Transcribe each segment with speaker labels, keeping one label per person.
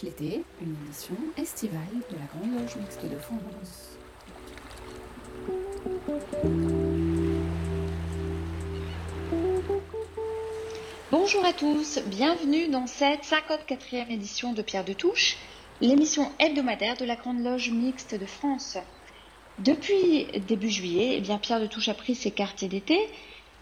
Speaker 1: l'été, une émission estivale de la Grande Loge Mixte de France.
Speaker 2: Bonjour à tous, bienvenue dans cette 54e édition de Pierre de Touche, l'émission hebdomadaire de la Grande Loge Mixte de France. Depuis début juillet, eh bien, Pierre de Touche a pris ses quartiers d'été,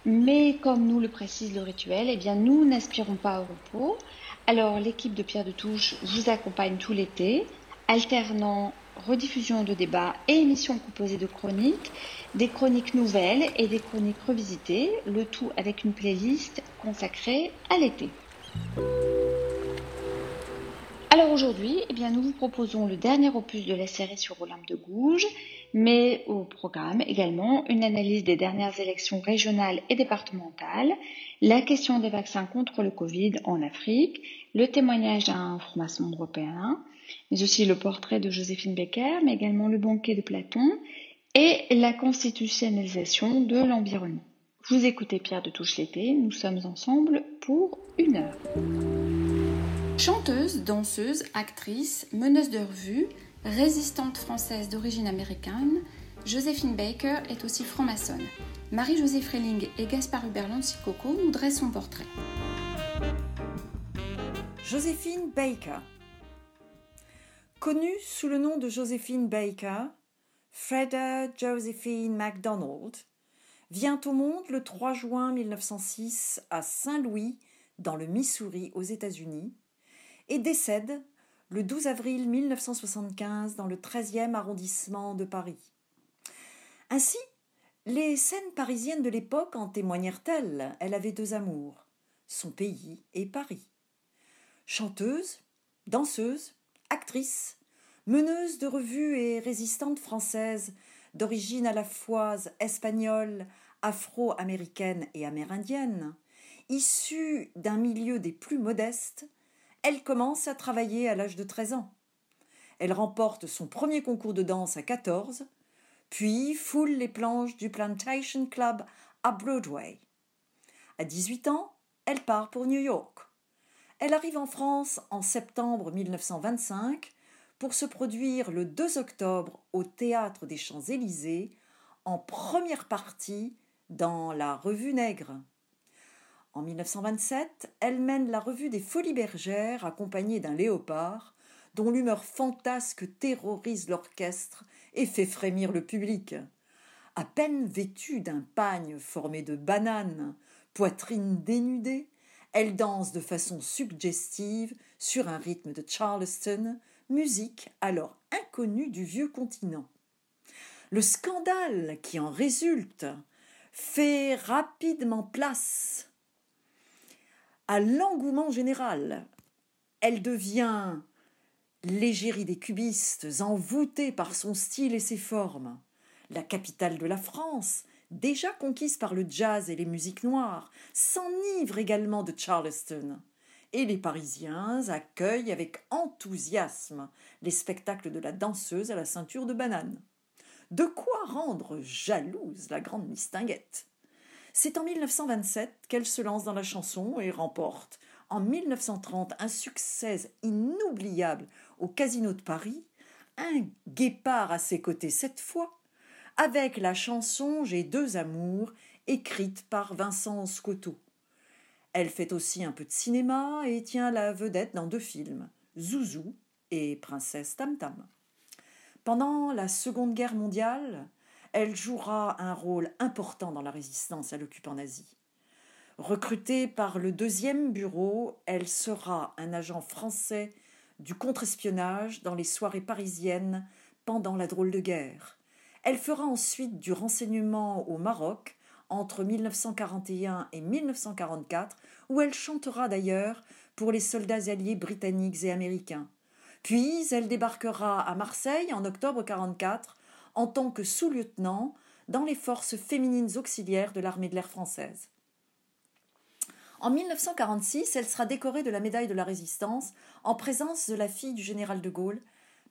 Speaker 2: mais comme nous le précise le rituel, eh bien, nous n'aspirons pas au repos. Alors l'équipe de Pierre de Touche vous accompagne tout l'été, alternant rediffusion de débats et émissions composées de chroniques, des chroniques nouvelles et des chroniques revisitées, le tout avec une playlist consacrée à l'été. Alors aujourd'hui, eh bien, nous vous proposons le dernier opus de la série sur Olympe de Gouges, mais au programme également une analyse des dernières élections régionales et départementales, la question des vaccins contre le Covid en Afrique, le témoignage d'un franc-maçon européen, mais aussi le portrait de Joséphine Baker, mais également le banquet de Platon et la constitutionnalisation de l'environnement. Vous écoutez Pierre de Touche l'été, nous sommes ensemble pour une heure. Chanteuse, danseuse, actrice, meneuse de revue, résistante française d'origine américaine, Joséphine Baker est aussi franc-maçonne. Marie-Josée Freling et Gaspard Hubert Lancicoco nous dressent son portrait.
Speaker 3: Joséphine Baker. Connue sous le nom de Joséphine Baker, Freda Josephine MacDonald vient au monde le 3 juin 1906 à Saint-Louis, dans le Missouri, aux États-Unis, et décède le 12 avril 1975 dans le 13e arrondissement de Paris. Ainsi, les scènes parisiennes de l'époque en témoignèrent-elles Elle avait deux amours, son pays et Paris. Chanteuse, danseuse, actrice, meneuse de revues et résistante française d'origine à la fois espagnole, afro-américaine et amérindienne, issue d'un milieu des plus modestes, elle commence à travailler à l'âge de 13 ans. Elle remporte son premier concours de danse à 14, puis foule les planches du Plantation Club à Broadway. À 18 ans, elle part pour New York. Elle arrive en France en septembre 1925 pour se produire le 2 octobre au Théâtre des Champs-Élysées en première partie dans la Revue Nègre. En 1927, elle mène la revue des Folies Bergères accompagnée d'un léopard dont l'humeur fantasque terrorise l'orchestre et fait frémir le public. À peine vêtue d'un pagne formé de bananes, poitrine dénudée, elle danse de façon suggestive sur un rythme de Charleston, musique alors inconnue du vieux continent. Le scandale qui en résulte fait rapidement place l'engouement général. Elle devient l'égérie des cubistes, envoûtée par son style et ses formes. La capitale de la France, déjà conquise par le jazz et les musiques noires, s'enivre également de Charleston. Et les Parisiens accueillent avec enthousiasme les spectacles de la danseuse à la ceinture de banane. De quoi rendre jalouse la grande mistinguette. C'est en 1927 qu'elle se lance dans la chanson et remporte en 1930 un succès inoubliable au Casino de Paris, un guépard à ses côtés cette fois, avec la chanson J'ai deux amours, écrite par Vincent Scotto. Elle fait aussi un peu de cinéma et tient la vedette dans deux films, Zouzou et Princesse Tam Tam. Pendant la Seconde Guerre mondiale, elle jouera un rôle important dans la résistance à l'occupant nazi. Recrutée par le deuxième bureau, elle sera un agent français du contre-espionnage dans les soirées parisiennes pendant la drôle de guerre. Elle fera ensuite du renseignement au Maroc entre 1941 et 1944, où elle chantera d'ailleurs pour les soldats alliés britanniques et américains. Puis elle débarquera à Marseille en octobre 1944 en tant que sous-lieutenant dans les forces féminines auxiliaires de l'armée de l'air française. En 1946, elle sera décorée de la médaille de la Résistance en présence de la fille du général de Gaulle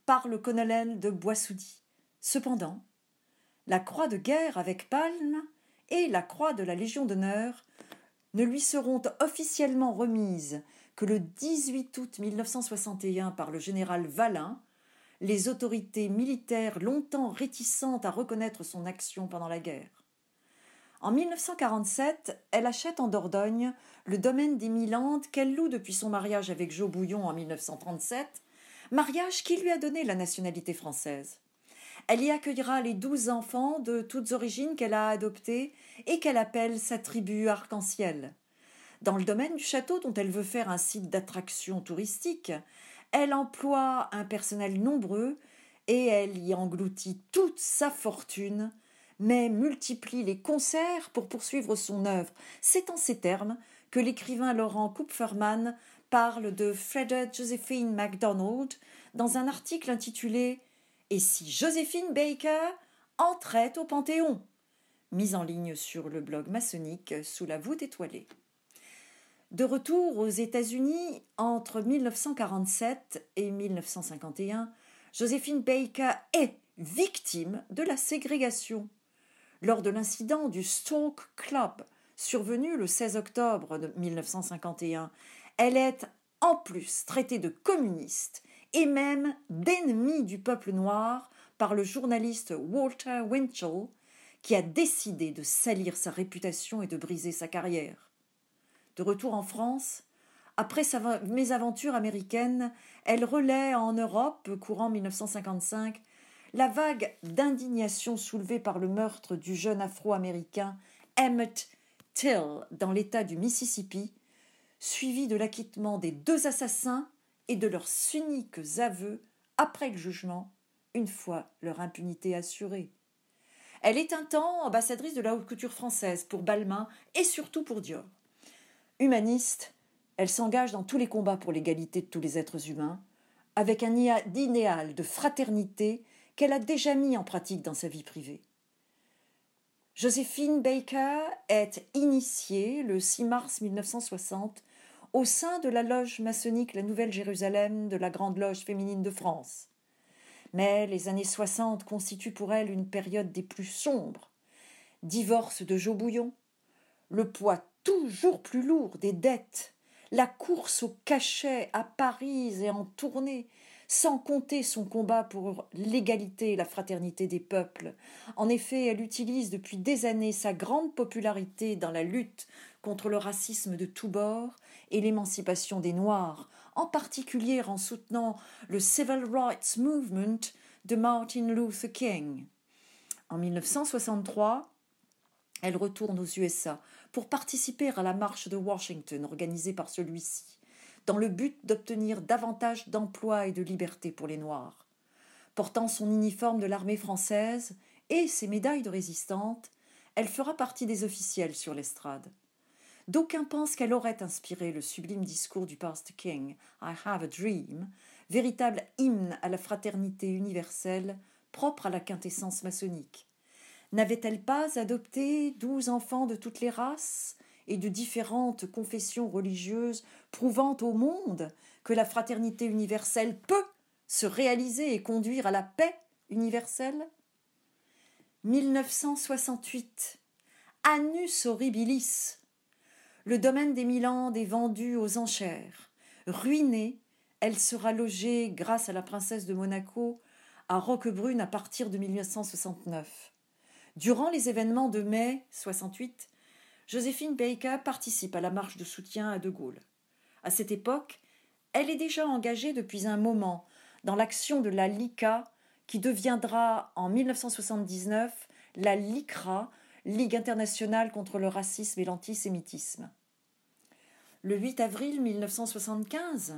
Speaker 3: par le colonel de Boissoudy. Cependant, la croix de guerre avec palme et la croix de la Légion d'honneur ne lui seront officiellement remises que le 18 août 1961 par le général Valin, les autorités militaires longtemps réticentes à reconnaître son action pendant la guerre. En 1947, elle achète en Dordogne le domaine des Milandes qu'elle loue depuis son mariage avec Joe Bouillon en 1937, mariage qui lui a donné la nationalité française. Elle y accueillera les douze enfants de toutes origines qu'elle a adoptés et qu'elle appelle sa tribu arc-en-ciel. Dans le domaine du château dont elle veut faire un site d'attraction touristique, elle emploie un personnel nombreux et elle y engloutit toute sa fortune, mais multiplie les concerts pour poursuivre son œuvre. C'est en ces termes que l'écrivain Laurent Kupferman parle de Freda Josephine MacDonald dans un article intitulé Et si Josephine Baker entrait au Panthéon? mis en ligne sur le blog maçonnique sous la voûte étoilée. De retour aux États-Unis entre 1947 et 1951, Josephine Baker est victime de la ségrégation. Lors de l'incident du Stalk Club, survenu le 16 octobre 1951, elle est en plus traitée de communiste et même d'ennemi du peuple noir par le journaliste Walter Winchell, qui a décidé de salir sa réputation et de briser sa carrière. De retour en France, après sa mésaventure américaine, elle relaie en Europe, courant 1955, la vague d'indignation soulevée par le meurtre du jeune afro-américain Emmett Till dans l'État du Mississippi, suivi de l'acquittement des deux assassins et de leurs cyniques aveux après le jugement, une fois leur impunité assurée. Elle est un temps ambassadrice de la haute couture française pour Balmain et surtout pour Dior. Humaniste, elle s'engage dans tous les combats pour l'égalité de tous les êtres humains, avec un idéal de fraternité qu'elle a déjà mis en pratique dans sa vie privée. Joséphine Baker est initiée le 6 mars 1960 au sein de la loge maçonnique La Nouvelle Jérusalem de la Grande Loge féminine de France. Mais les années 60 constituent pour elle une période des plus sombres. Divorce de Joe Bouillon, le poids toujours plus lourd des dettes, la course au cachet à Paris et en tournée, sans compter son combat pour l'égalité et la fraternité des peuples. En effet, elle utilise depuis des années sa grande popularité dans la lutte contre le racisme de tous bords et l'émancipation des Noirs, en particulier en soutenant le Civil Rights Movement de Martin Luther King. En 1963, elle retourne aux USA pour participer à la marche de Washington organisée par celui-ci, dans le but d'obtenir davantage d'emplois et de liberté pour les Noirs. Portant son uniforme de l'armée française et ses médailles de résistante, elle fera partie des officiels sur l'estrade. D'aucuns pensent qu'elle aurait inspiré le sublime discours du Pastor King, I Have a Dream, véritable hymne à la fraternité universelle propre à la quintessence maçonnique. N'avait-elle pas adopté douze enfants de toutes les races et de différentes confessions religieuses, prouvant au monde que la fraternité universelle peut se réaliser et conduire à la paix universelle? 1968. Annus horribilis le domaine des Milandes est vendu aux enchères. Ruinée, elle sera logée, grâce à la princesse de Monaco, à Roquebrune à partir de 1969. Durant les événements de mai 68, Joséphine Baker participe à la marche de soutien à De Gaulle. À cette époque, elle est déjà engagée depuis un moment dans l'action de la LICA, qui deviendra en 1979 la LICRA, Ligue internationale contre le racisme et l'antisémitisme. Le 8 avril 1975,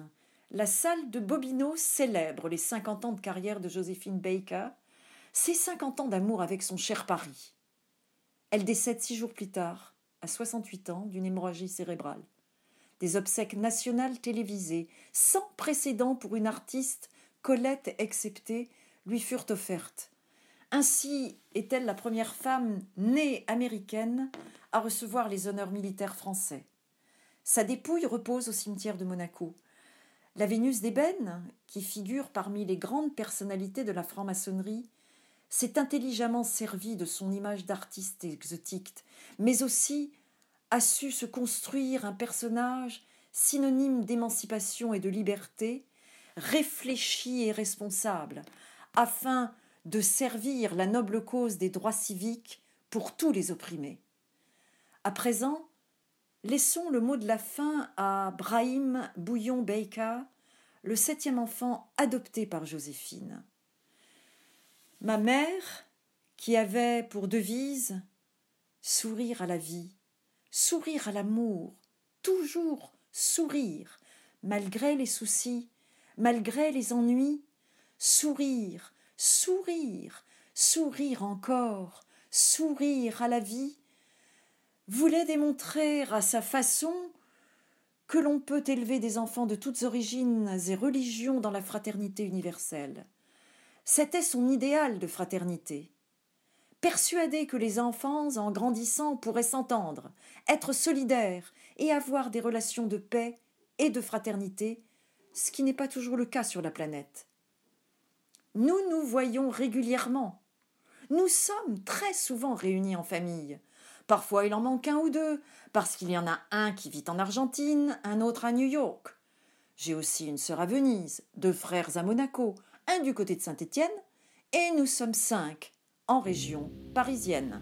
Speaker 3: la salle de Bobino célèbre les 50 ans de carrière de Joséphine Baker, ses 50 ans d'amour avec son cher Paris. Elle décède six jours plus tard, à 68 ans, d'une hémorragie cérébrale. Des obsèques nationales télévisées, sans précédent pour une artiste, Colette exceptée, lui furent offertes. Ainsi est-elle la première femme née américaine à recevoir les honneurs militaires français. Sa dépouille repose au cimetière de Monaco. La Vénus d'ébène, qui figure parmi les grandes personnalités de la franc-maçonnerie, s'est intelligemment servie de son image d'artiste exotique, mais aussi a su se construire un personnage
Speaker 4: synonyme d'émancipation et de liberté, réfléchi et responsable, afin de servir la noble cause des droits civiques pour tous les opprimés. À présent, laissons le mot de la fin à Brahim Bouillon Beika, le septième enfant adopté par Joséphine. Ma mère, qui avait pour devise sourire à la vie, sourire à l'amour, toujours sourire, malgré les soucis, malgré les ennuis, sourire, sourire, sourire encore, sourire à la vie, voulait démontrer à sa façon que l'on peut élever des enfants de toutes origines et religions dans la fraternité universelle. C'était son idéal de fraternité. Persuadé que les enfants, en grandissant, pourraient s'entendre, être solidaires et avoir des relations de paix et de fraternité, ce qui n'est pas toujours le cas sur la planète. Nous nous voyons régulièrement. Nous sommes très souvent réunis en famille. Parfois il en manque un ou deux, parce qu'il y en a un qui vit en Argentine, un autre à New York. J'ai aussi une sœur à Venise, deux frères à Monaco, un du côté de Saint-Étienne, et nous sommes cinq en région parisienne.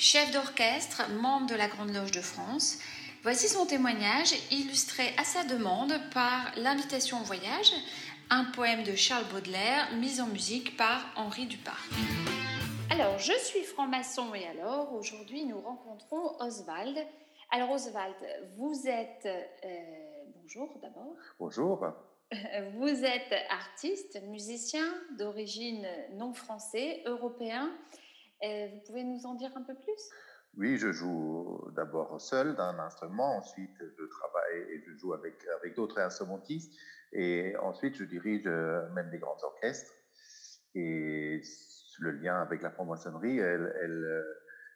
Speaker 5: chef d'orchestre, membre de la Grande Loge de France. Voici son témoignage, illustré à sa demande par l'invitation au voyage, un poème de Charles Baudelaire, mis en musique par Henri Dupas. Alors, je suis franc-maçon et alors, aujourd'hui, nous rencontrons Oswald,
Speaker 2: Alors Oswald, vous êtes... bonjour d'abord.
Speaker 6: Bonjour.
Speaker 2: Vous êtes artiste, musicien d'origine non français, européen. Vous pouvez nous en dire un peu plus?
Speaker 6: Oui, je joue d'abord seul d'un instrument, ensuite je travaille et je joue avec, avec d'autres instrumentistes, et ensuite je dirige même des grands orchestres. Et le lien avec la franc-maçonnerie, elle, elle,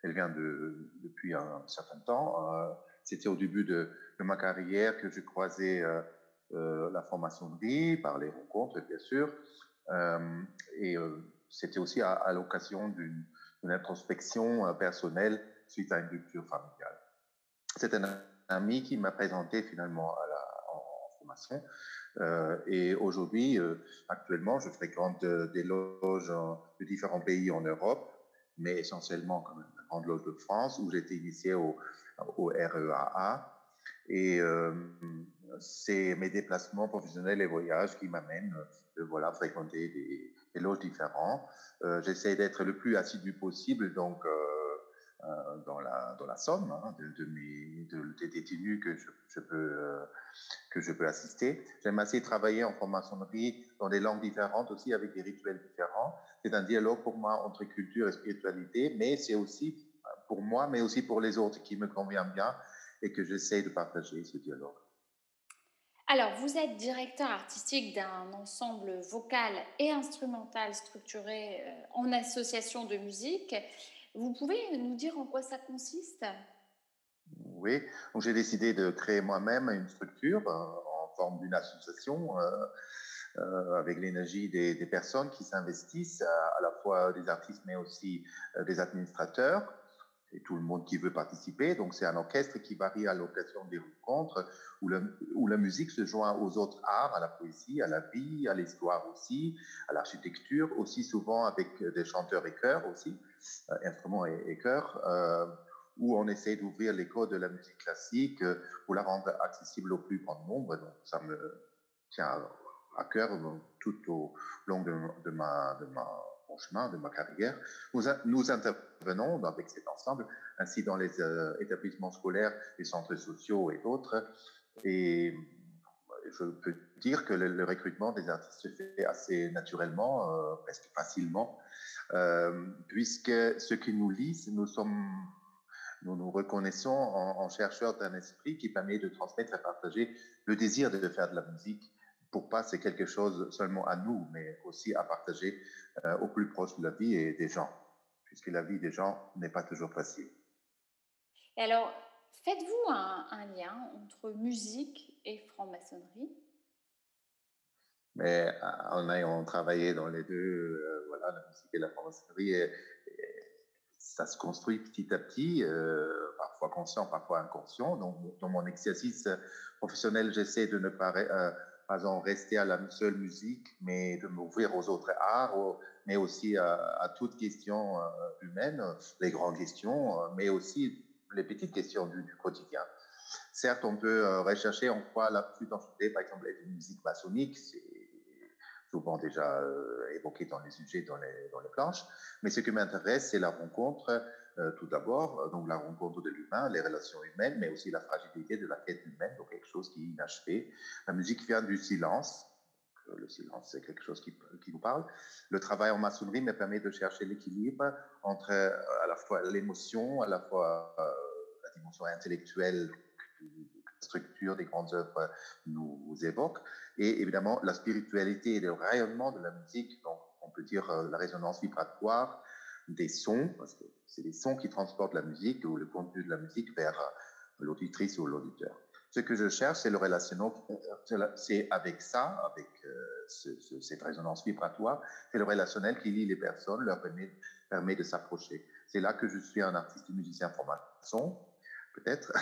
Speaker 6: elle, vient de, depuis un certain temps. Euh, c'était au début de, ma carrière que euh, euh, la franc-maçonnerie par les rencontres, bien sûr. et c'était aussi à l'occasion d'une introspection personnelle suite à une rupture familiale. C'est un ami qui m'a présenté finalement en, formation euh, et aujourd'hui, euh, actuellement, je fréquente euh, des loges de différents pays en Europe, mais essentiellement quand même la Grande Loge de France, où été initié au, REAA. Et c'est mes déplacements professionnels et voyages qui m'amènent voilà, fréquenter des, des loges différentes. J'essaie d'être le plus assidu possible, donc euh, dans, la, dans la somme hein, de, mes, de, des détenus que je, peux, euh, que je peux assister. J'aime assez travailler en franc-maçonnerie dans des langues différentes aussi, avec des rituels différents. C'est un dialogue pour moi entre culture et spiritualité, mais c'est aussi pour moi, mais aussi pour les autres qui me convient bien et que j'essaie de partager ce dialogue.
Speaker 2: Alors, vous êtes directeur artistique d'un ensemble vocal et instrumental structuré euh, en association de musique. Vous pouvez nous dire en quoi ça consiste?
Speaker 6: Oui, j'ai décidé de créer moi-même une structure euh, en forme d'une association euh, avec l'énergie des, personnes qui s'investissent, à, la fois des artistes mais aussi des administrateurs tout le monde qui veut participer. Donc c'est un orchestre qui varie à l'occasion des rencontres où, la musique se joint aux autres arts, à la poésie, à la vie, à l'histoire aussi, à l'architecture, aussi souvent avec des chanteurs et chœurs aussi, euh, instruments et, chœurs, euh, où on essaie d'ouvrir les de la musique classique euh, pour la rendre accessible au plus grand nombre. Donc ça me tient à cœur tout au long de ma chemin de ma carrière. Nous, intervenons avec cet ensemble, ainsi dans les euh, établissements scolaires, les centres sociaux et d'autres. Et je peux dire que le, recrutement des artistes se fait assez naturellement, euh, presque facilement, euh, puisque ce qui nous lie, nous sommes nous nous reconnaissons en chercheurs d'un esprit qui permet de transmettre et partager le désir de faire de la musique pour pas c'est quelque chose seulement à nous, mais aussi à partager euh, au plus proche de la vie et des gens, puisque la vie des gens n'est pas toujours facile.
Speaker 2: Et alors, faites-vous un, un, lien entre musique et franc-maçonnerie?
Speaker 6: Mais euh, en ayant travaillé dans les deux, euh, voilà, la musique et la franc-maçonnerie, et, et ça se construit petit à petit, euh, parfois conscient, parfois inconscient. Donc, dans mon exercice professionnel, j'essaie de ne pas euh, pas en rester à la seule musique, mais de m'ouvrir aux autres arts, mais aussi à, toutes questions euh, humaines, les grandes questions, euh, mais aussi les petites questions du, quotidien. Certes, on peut euh, rechercher en quoi la flûte enchantée, par exemple, est une musique maçonnique, c'est souvent déjà évoqué dans les sujets, dans les, dans les planches, mais ce qui m'intéresse, c'est la rencontre euh, tout d'abord, euh, donc la rencontre de l'humain, les relations humaines, mais aussi la fragilité de la quête humaine, donc quelque chose qui est inachevé. La musique vient du silence. Le silence, c'est quelque chose qui, qui nous parle. Le travail en maçonnerie me permet de chercher l'équilibre entre euh, à la fois l'émotion, à la fois euh, la dimension intellectuelle structure des grandes œuvres nous évoque, et évidemment la spiritualité et le rayonnement de la musique, donc on peut dire la résonance vibratoire, des sons, parce que c'est les sons qui transportent la musique ou le contenu de la musique vers euh, l'auditrice ou l'auditeur. Ce que je cherche, c'est le relationnel, c'est avec ça, avec euh, ce, ce, cette résonance vibratoire, c'est le relationnel qui lie les personnes, leur permet, de s'approcher. C'est là que je suis un artiste musicien formation, peut-être,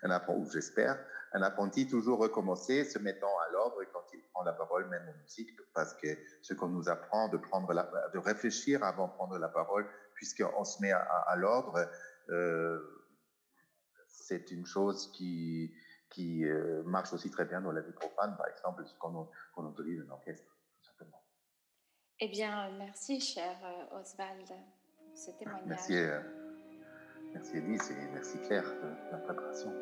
Speaker 6: ou j'espère, un apprenti toujours recommencer, se mettant à l'ordre quand il prend la parole, même en musique, parce que ce qu'on nous apprend de prendre la, de réfléchir avant de prendre la parole, puisqu'on se met à, à, l'ordre, euh, c'est une chose qui, qui euh, marche aussi très bien dans la vie profane, par exemple, ce qu'on qu autorise un orchestre, tout simplement.
Speaker 2: Eh bien, merci, cher euh, Oswald, pour ce témoignage.
Speaker 6: Merci. Euh, Merci Elise et merci Claire de la préparation.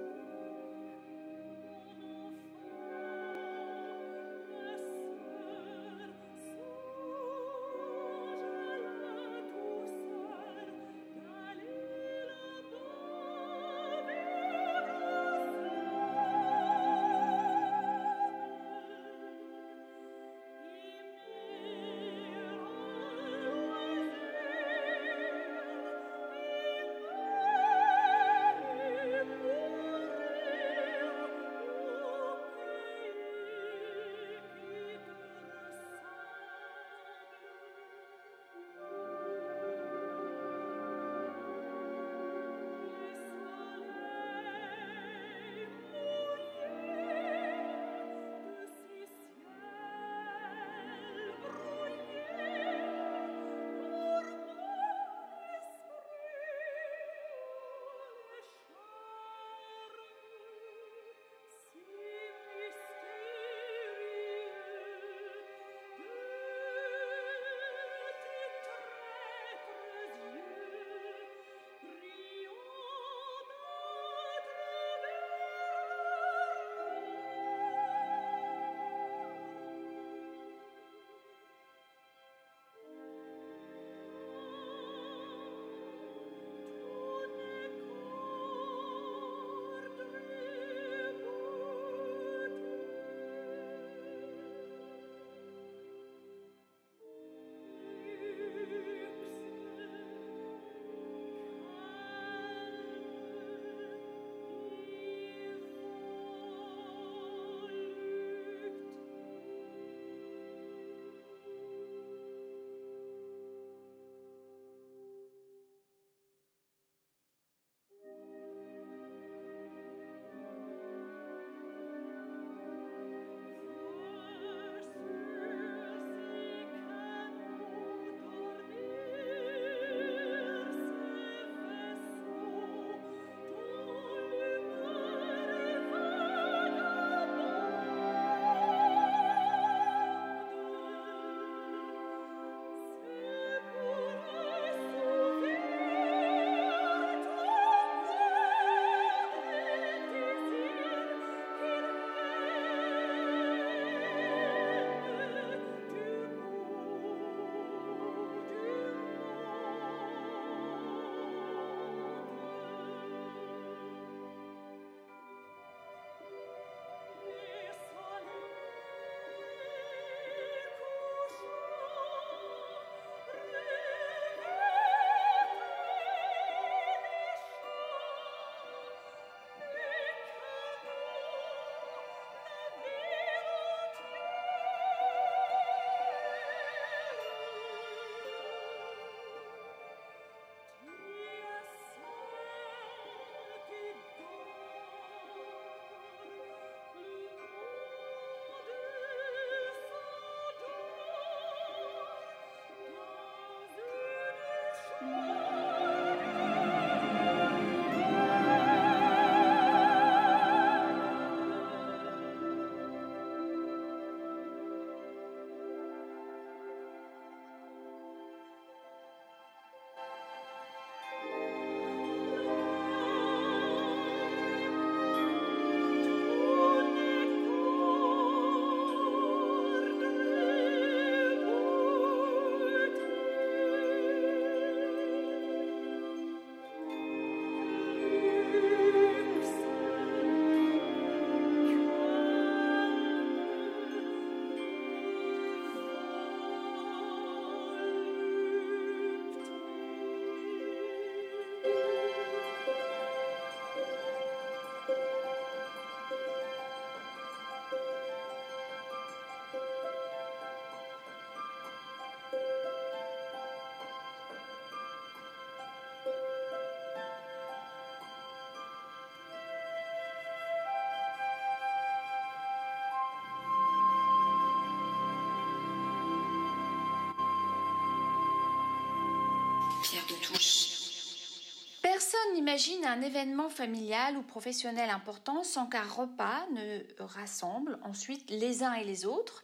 Speaker 5: Personne n'imagine un événement familial ou professionnel important sans qu'un repas ne rassemble ensuite les uns et les autres.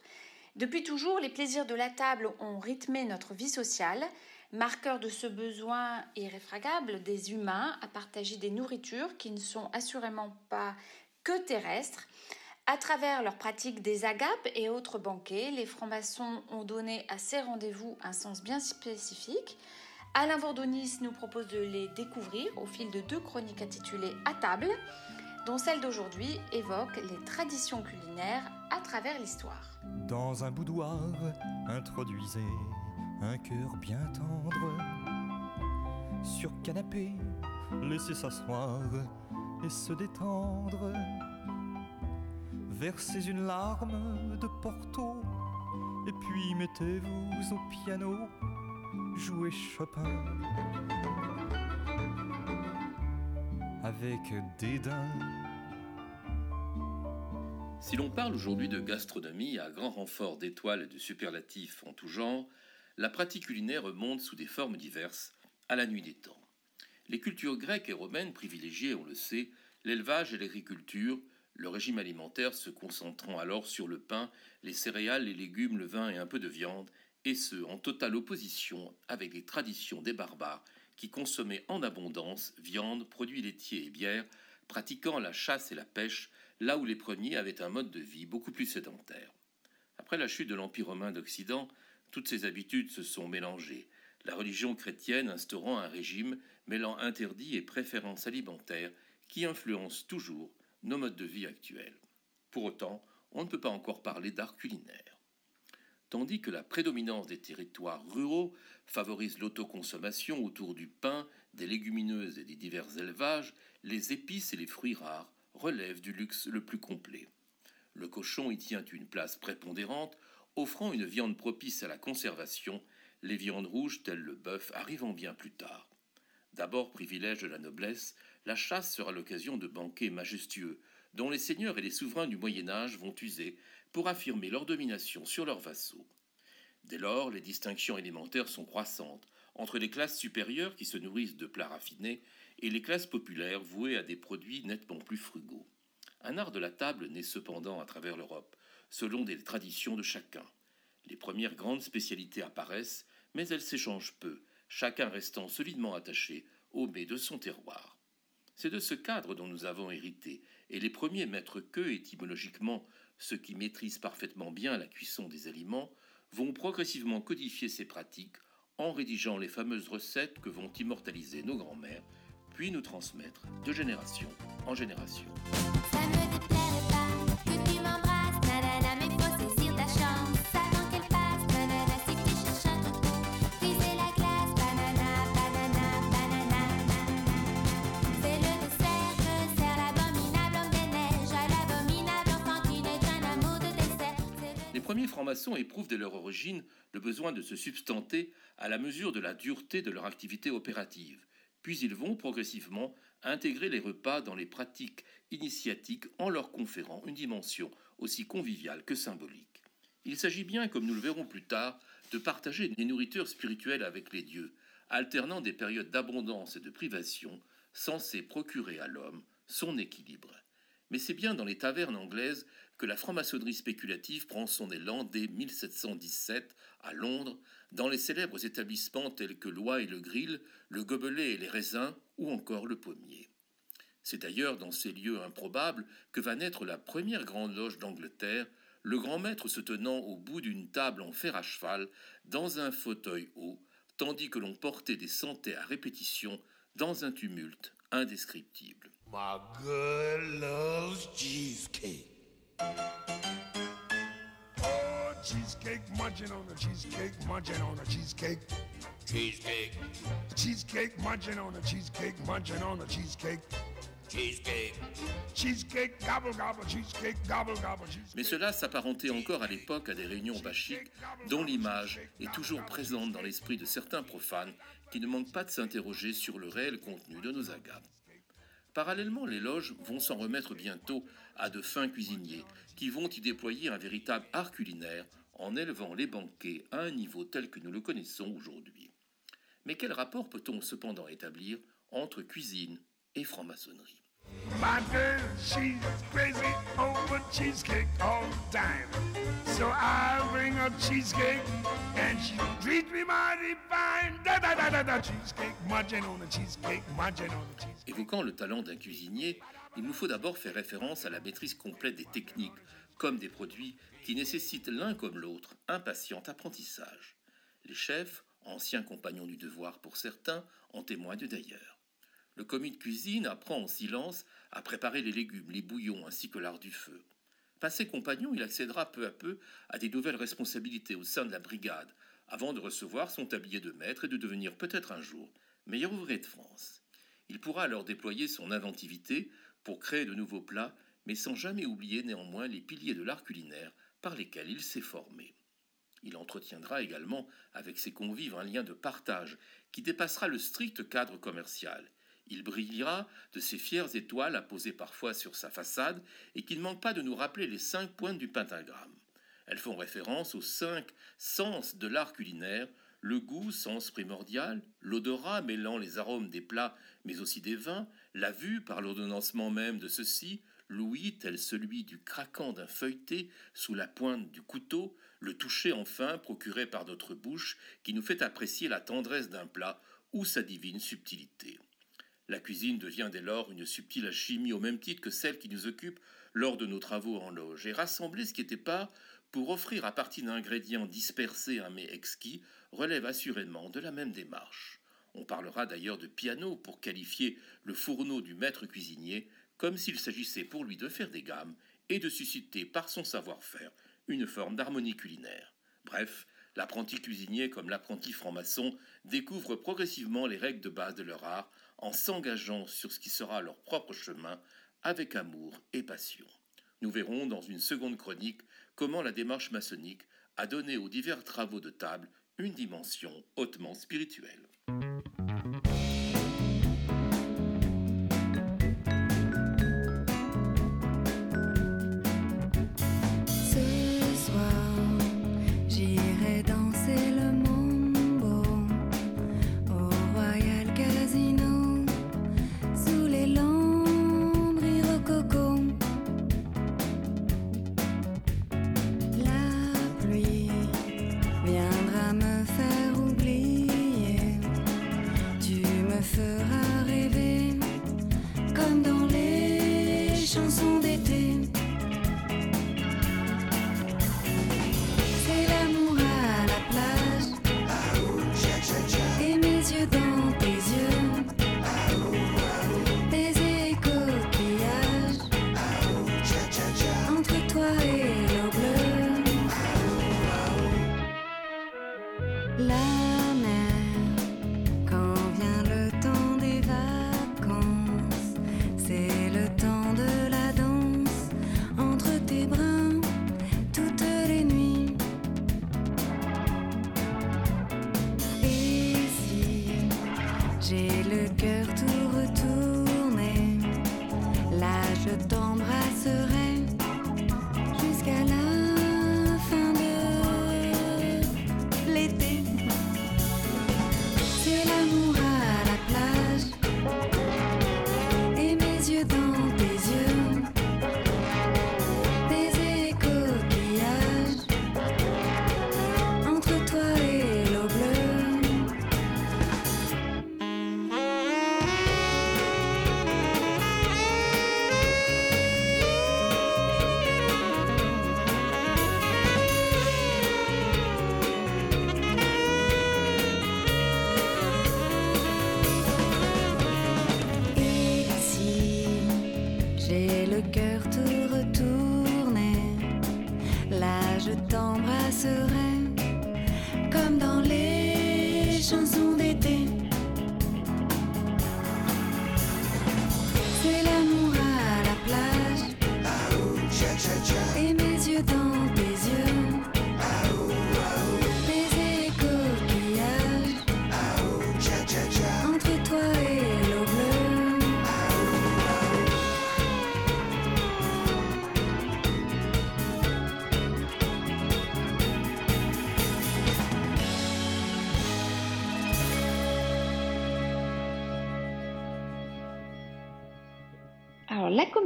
Speaker 5: Depuis toujours, les plaisirs de la table ont rythmé notre vie sociale.
Speaker 2: marqueur de ce besoin irréfragable des humains à partager des nourritures qui ne sont assurément pas que terrestres. À travers leur pratique des agapes et autres banquets, les francs-maçons ont donné à ces rendez-vous un sens bien spécifique. Alain Vordonis nous propose de les découvrir au fil de deux chroniques intitulées À table, dont celle d'aujourd'hui évoque les traditions culinaires à travers l'histoire.
Speaker 7: Dans un boudoir, introduisez un cœur bien tendre. Sur canapé, laissez s'asseoir et se détendre. Versez une larme de Porto et puis mettez-vous au piano, jouez Chopin avec dédain.
Speaker 8: Si l'on parle aujourd'hui de gastronomie à grand renfort d'étoiles et de superlatifs en tout genre, la pratique culinaire remonte sous des formes diverses à la nuit des temps. Les cultures grecques et romaines privilégiaient, on le sait, l'élevage et l'agriculture, le régime alimentaire se concentrant alors sur le pain, les céréales, les légumes, le vin et un peu de viande, et ce, en totale opposition avec les traditions des barbares qui consommaient en abondance viande, produits laitiers et bière, pratiquant la chasse et la pêche, là où les premiers avaient un mode de vie beaucoup plus sédentaire. Après la chute de l'Empire romain d'Occident, toutes ces habitudes se sont mélangées, la religion chrétienne instaurant un régime mêlant interdits et préférences alimentaires qui influencent toujours nos modes de vie actuels. Pour autant, on ne peut pas encore parler d'art culinaire. Tandis que la prédominance des territoires ruraux favorise l'autoconsommation autour du pain, des légumineuses et des divers élevages, les épices et les fruits rares relèvent du luxe le plus complet. Le cochon y tient une place prépondérante, offrant une viande propice à la conservation, les viandes rouges telles le bœuf arrivant bien plus tard. D'abord privilège de la noblesse, la chasse sera l'occasion de banquets majestueux, dont les seigneurs et les souverains du Moyen Âge vont user pour affirmer leur domination sur leurs vassaux. Dès lors, les distinctions élémentaires sont croissantes entre les classes supérieures qui se nourrissent de plats raffinés et les classes populaires vouées à des produits nettement plus frugaux. Un art de la table naît cependant à travers l'Europe, selon des traditions de chacun. Les premières grandes spécialités apparaissent, mais elles s'échangent peu, chacun restant solidement attaché au mets de son terroir. C'est de ce cadre dont nous avons hérité, et les premiers maîtres que, étymologiquement, ceux qui maîtrisent parfaitement bien la cuisson des aliments, vont progressivement codifier ces pratiques en rédigeant les fameuses recettes que vont immortaliser nos grands-mères, puis nous transmettre de génération en génération. Francs-maçons éprouvent dès leur origine le besoin de se substanter à la mesure de la dureté de leur activité opérative, puis ils vont progressivement intégrer les repas dans les pratiques initiatiques en leur conférant une dimension aussi conviviale que symbolique. Il s'agit bien, comme nous le verrons plus tard, de partager des nourritures spirituelles avec les dieux, alternant des périodes d'abondance et de privation censées procurer à l'homme son équilibre. Mais c'est bien dans les tavernes anglaises que la franc-maçonnerie spéculative prend son élan dès 1717 à Londres, dans les célèbres établissements tels que l'Oie et le Grill, le Gobelet et les Raisins, ou encore le Pommier. C'est d'ailleurs dans ces lieux improbables que va naître la première grande loge d'Angleterre, le grand maître se tenant au bout d'une table en fer à cheval, dans un fauteuil haut, tandis que l'on portait des santés à répétition dans un tumulte indescriptible. Cheesecake. Oh, cheesecake, munching on the cheesecake, munching on the cheesecake. Cheesecake. Cheesecake, munching on the cheesecake, munching on the cheesecake. Cheesecake. Cheesecake, gobble, gobble, cheesecake, gobble, gobble, cheesecake. Mais cela s'apparentait encore à l'époque à des réunions bachiques dont l'image est toujours présente dans l'esprit de certains profanes qui ne manquent pas de s'interroger sur le réel contenu de nos agapes. Parallèlement, les loges vont s'en remettre bientôt à de fins cuisiniers qui vont y déployer un véritable art culinaire en élevant les banquets à un niveau tel que nous le connaissons aujourd'hui. Mais quel rapport peut-on cependant établir entre cuisine et franc-maçonnerie?
Speaker 9: My girl, crazy cheesecake all time. So I bring cheesecake and she me mighty fine. Da da da da da cheesecake, on the cheesecake, on the cheesecake.
Speaker 8: Évoquant le talent d'un cuisinier, il nous faut d'abord faire référence à la maîtrise complète des techniques, comme des produits qui nécessitent l'un comme l'autre un patient apprentissage. Les chefs, anciens compagnons du devoir pour certains, en témoignent d'ailleurs. Le commis de cuisine apprend en silence à préparer les légumes, les bouillons ainsi que l'art du feu. Passé compagnon, il accédera peu à peu à des nouvelles responsabilités au sein de la brigade, avant de recevoir son tablier de maître et de devenir peut-être un jour meilleur ouvrier de France. Il pourra alors déployer son inventivité pour créer de nouveaux plats, mais sans jamais oublier néanmoins les piliers de l'art culinaire par lesquels il s'est formé. Il entretiendra également avec ses convives un lien de partage qui dépassera le strict cadre commercial. Il brillera de ses fières étoiles apposées parfois sur sa façade et qui ne manquent pas de nous rappeler les cinq pointes du pentagramme. Elles font référence aux cinq sens de l'art culinaire, le goût, sens primordial, l'odorat mêlant les arômes des plats mais aussi des vins, la vue par l'ordonnancement même de ceux-ci, l'ouïe tel celui du craquant d'un feuilleté sous la pointe du couteau, le toucher enfin procuré par notre bouche qui nous fait apprécier la tendresse d'un plat ou sa divine subtilité. La cuisine devient dès lors une subtile alchimie au même titre que celle qui nous occupe lors de nos travaux en loge, et rassembler ce qui était pas pour offrir à partir d'ingrédients dispersés un mets exquis relève assurément de la même démarche. On parlera d'ailleurs de piano pour qualifier le fourneau du maître cuisinier, comme s'il s'agissait pour lui de faire des gammes et de susciter par son savoir-faire une forme d'harmonie culinaire. Bref, l'apprenti cuisinier comme l'apprenti franc-maçon découvre progressivement les règles de base de leur art en s'engageant sur ce qui sera leur propre chemin avec amour et passion. Nous verrons dans une seconde chronique comment la démarche maçonnique a donné aux divers travaux de table une dimension hautement spirituelle.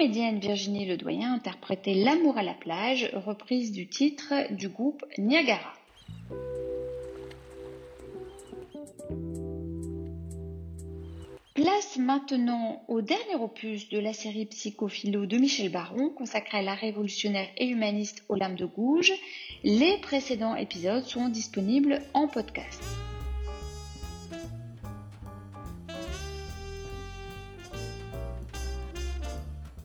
Speaker 2: Comédienne Virginie Ledoyen interprétait L'amour à la plage, reprise du titre du groupe Niagara. Place maintenant au dernier opus de la série Psychophilo de Michel Baron, consacré à la révolutionnaire et humaniste Olympe de Gouges. Les précédents épisodes sont disponibles en podcast.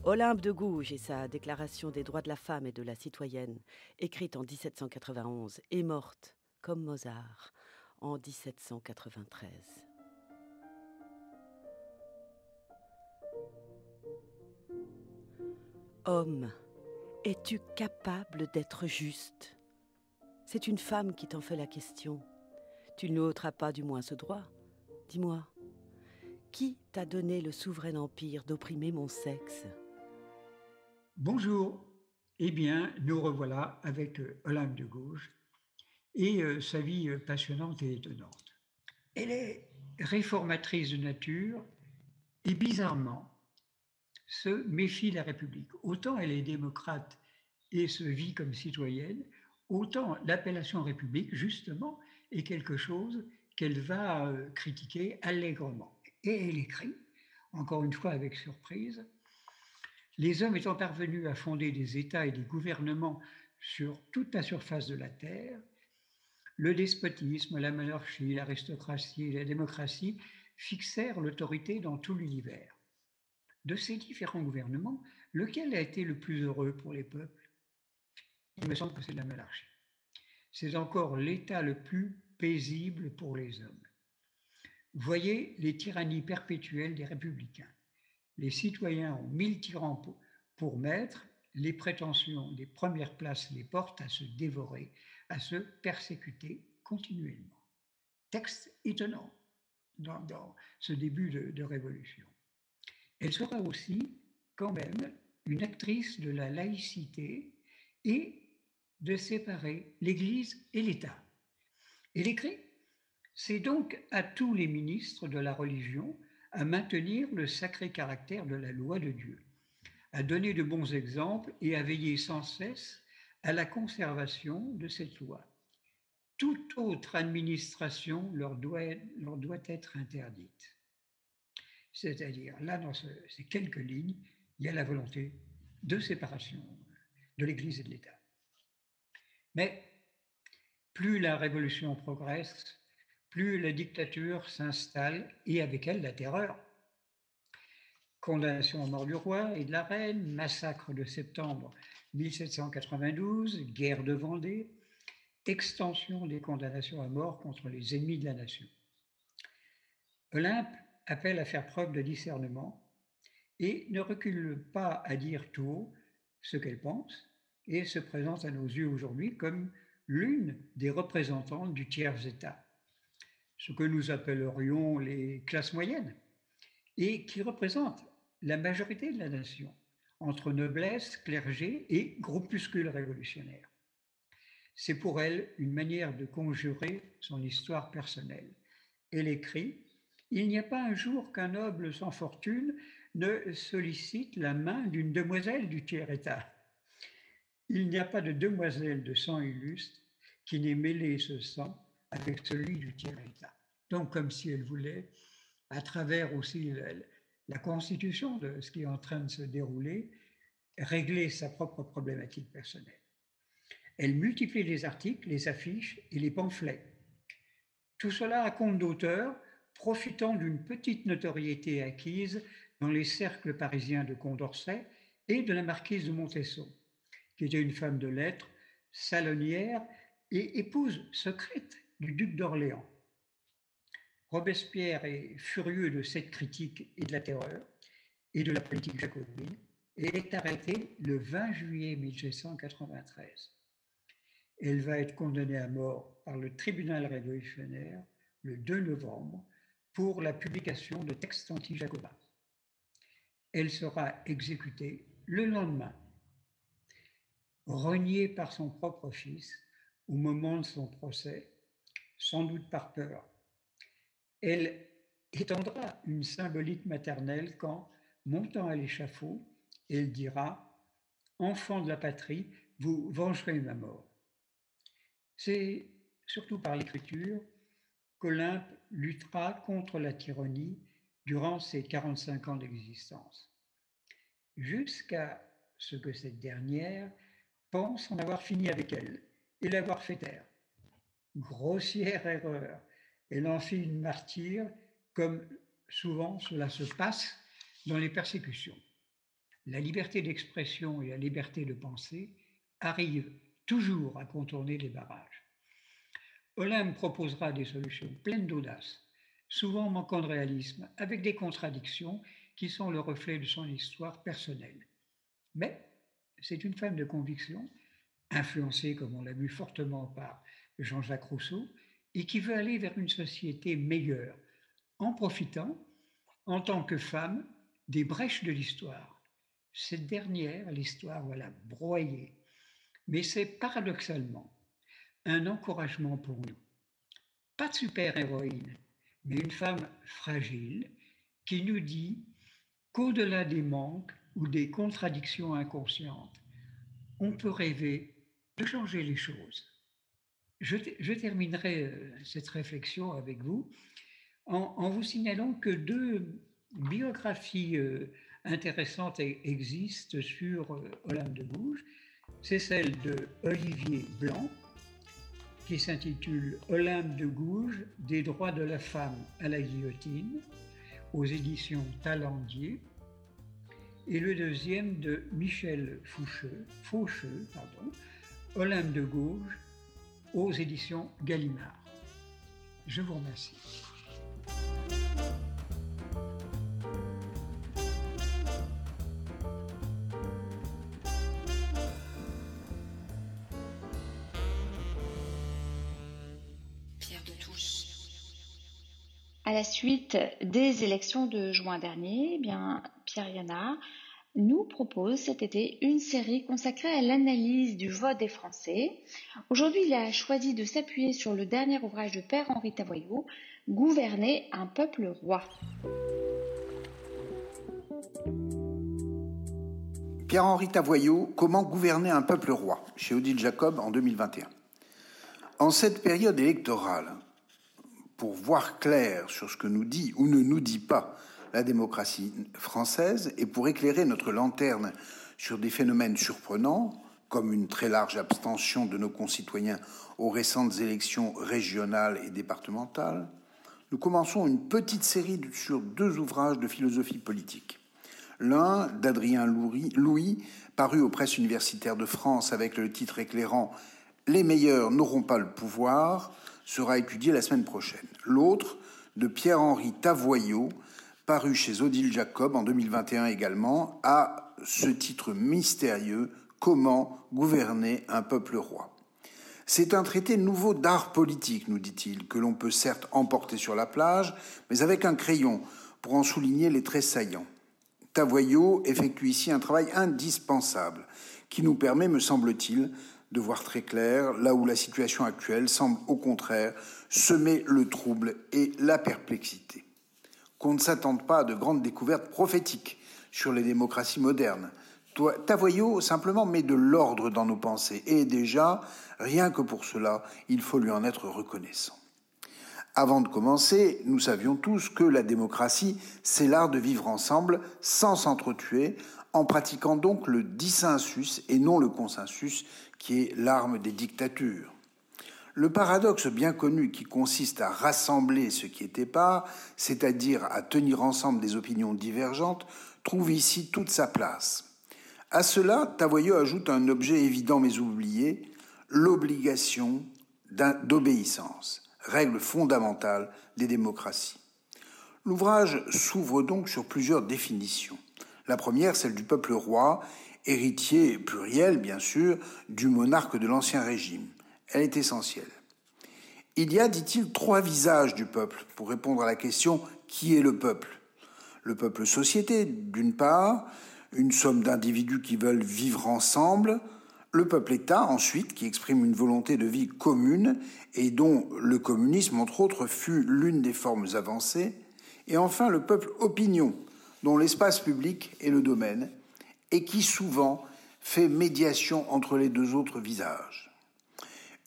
Speaker 10: Olympe de Gouges et sa Déclaration des droits de la femme et de la citoyenne, écrite en 1791, est morte, comme Mozart, en 1793. Homme, es-tu capable d'être juste? C'est une femme qui t'en fait la question. Tu ne ôteras pas du moins ce droit Dis-moi, qui t'a donné le souverain empire d'opprimer mon sexe?
Speaker 11: Bonjour. Eh bien, nous revoilà avec euh, Olympe de Gauche et euh, sa vie euh, passionnante et étonnante. Elle est réformatrice de nature et bizarrement se méfie de la République. Autant elle est démocrate et se vit comme citoyenne, autant l'appellation République, justement, est quelque chose qu'elle va critiquer allègrement. Et elle écrit, encore une fois avec surprise, les hommes étant parvenus à fonder des États et des gouvernements sur toute la surface de la Terre, le despotisme, la monarchie, l'aristocratie et la démocratie fixèrent l'autorité dans tout l'univers. De ces différents gouvernements, lequel a été le plus heureux pour les peuples? Il me semble que c'est la monarchie. C'est encore l'État le plus paisible pour les hommes. Voyez les tyrannies perpétuelles des républicains les citoyens ont mille tyrans pour, maître, les prétentions des premières places les portent à se dévorer, à se persécuter continuellement. Texte étonnant dans, ce début de, de révolution. Elle sera aussi quand même une actrice de la laïcité et de séparer l'Église et l'État. Elle écrit C'est donc à tous les ministres de la religion à maintenir le sacré caractère de la loi de Dieu, à donner de bons exemples et à veiller sans cesse à la conservation de cette loi. Toute autre administration leur doit, leur doit être interdite. C'est-à-dire, là, dans ces quelques lignes, il y a la volonté de séparation de l'Église et de l'État. Mais plus la révolution progresse, plus la dictature s'installe et avec elle la terreur. Condamnation à mort du roi et de la reine, massacre de septembre 1792, guerre de Vendée, extension des condamnations à mort contre les ennemis de la nation. Olympe appelle à faire preuve de discernement et ne recule pas à dire tout haut ce qu'elle pense et se présente à nos yeux aujourd'hui comme l'une des représentantes du tiers-État ce que nous appellerions les classes moyennes, et qui représentent la majorité de la nation, entre noblesse, clergé et groupuscule révolutionnaire. C'est pour elle une manière de conjurer son histoire personnelle. Elle écrit Il n'y a pas un jour qu'un noble sans fortune ne sollicite la main d'une demoiselle du tiers-État. Il n'y a pas de demoiselle de sang illustre qui n'ait mêlé ce sang avec celui du tiers-État. Donc, comme si elle voulait, à travers aussi la, constitution de ce qui est en train de se dérouler, régler sa propre problématique personnelle. Elle multiplie les articles, les affiches et les pamphlets. Tout cela à compte d'auteur, profitant d'une petite notoriété acquise dans les cercles parisiens de Condorcet et de la marquise de Montesson, qui était une femme de lettres, salonnière et épouse secrète du duc d'Orléans. Robespierre est furieux de cette critique et de la terreur et de la politique jacobine et est arrêté le 20 juillet 1793. Elle va être condamnée à mort par le tribunal révolutionnaire le 2 novembre pour la publication de textes anti-jacobins. Elle sera exécutée le lendemain, reniée par son propre fils au moment de son procès, sans doute par peur elle étendra une symbolique maternelle quand, montant à l'échafaud, elle dira Enfant de la patrie, vous vengerez ma mort. C'est surtout par l'écriture qu'Olympe luttera contre la tyrannie durant ses 45 ans d'existence, jusqu'à ce que cette dernière pense en avoir fini avec elle et l'avoir fait taire. Grossière erreur, elle en fit une martyre comme souvent cela se passe dans les persécutions la liberté d'expression et la liberté de penser arrivent toujours à contourner les barrages. Olympe proposera des solutions pleines d'audace, souvent manquant de réalisme, avec des contradictions qui sont le reflet de son histoire personnelle. Mais c'est une femme de conviction, influencée, comme on l'a vu fortement par Jean-Jacques Rousseau, et qui veut aller vers une société meilleure, en profitant, en tant que femme, des brèches de l'histoire cette dernière, l'histoire, voilà, broyée. Mais c'est paradoxalement un encouragement pour nous. Pas de super-héroïne, mais une femme fragile qui nous dit qu'au-delà des manques ou des contradictions inconscientes, on peut rêver de changer les choses. Je, terminerai euh, cette réflexion avec vous en, vous signalant que deux biographies euh, intéressante existe sur euh, Olympe de Gouges. C'est celle de Olivier Blanc, qui s'intitule Olympe de Gouges, des droits de la femme à la guillotine, aux éditions Talendier. Et le deuxième de Michel Faucheux, Olympe de Gouges, aux éditions Gallimard. Je vous remercie.
Speaker 2: À la suite des élections de juin dernier, eh bien, Pierre Yana nous propose cet été une série consacrée à l'analyse du vote des Français. Aujourd'hui, il a choisi de s'appuyer sur le dernier ouvrage de Père Henri Tavoyot, Gouverner un peuple roi.
Speaker 12: Pierre-Henri Tavoyot, Comment gouverner un peuple roi, chez Odile Jacob en 2021. En cette période électorale, pour voir clair sur ce que nous dit ou ne nous dit pas la démocratie française et pour éclairer notre lanterne sur des phénomènes surprenants, comme une très large abstention de nos concitoyens aux récentes élections régionales et départementales, nous commençons une petite série sur deux ouvrages de philosophie politique. L'un d'Adrien Louis, paru aux presses universitaires de France avec le titre éclairant Les meilleurs n'auront pas le pouvoir, sera étudié la semaine prochaine. L'autre, de Pierre-Henri Tavoyot, paru chez Odile Jacob en 2021 également, a ce titre mystérieux Comment gouverner un peuple roi. C'est un traité nouveau d'art politique, nous dit-il, que l'on peut certes emporter sur la plage, mais avec un crayon pour en souligner les traits saillants. Tavoyot effectue ici un travail indispensable qui nous permet, me semble-t-il, de voir très clair, là où la situation actuelle semble au contraire semer le trouble et la perplexité. Qu'on ne s'attende pas à de grandes découvertes prophétiques sur les démocraties modernes. Tavoyot simplement met de l'ordre dans nos pensées, et déjà, rien que pour cela, il faut lui en être reconnaissant. Avant de commencer, nous savions tous que la démocratie, c'est l'art de vivre ensemble sans s'entretuer, en pratiquant donc le dissensus et non le consensus qui est l'arme des dictatures. Le paradoxe bien connu qui consiste à rassembler ce qui est épars, c'est-à-dire à tenir ensemble des opinions divergentes, trouve ici toute sa place. À cela, Tavoyot ajoute un objet évident mais oublié, l'obligation d'obéissance, règle fondamentale des démocraties. L'ouvrage s'ouvre donc sur plusieurs définitions. La première, celle du peuple roi, héritier pluriel, bien sûr, du monarque de l'Ancien Régime. Elle est essentielle. Il y a, dit-il, trois visages du peuple pour répondre à la question qui est le peuple? Le peuple société, d'une part, une somme d'individus qui veulent vivre ensemble, le peuple État, ensuite, qui exprime une volonté de vie commune et dont le communisme, entre autres, fut l'une des formes avancées, et enfin le peuple opinion, dont l'espace public est le domaine, et qui souvent fait médiation entre les deux autres visages.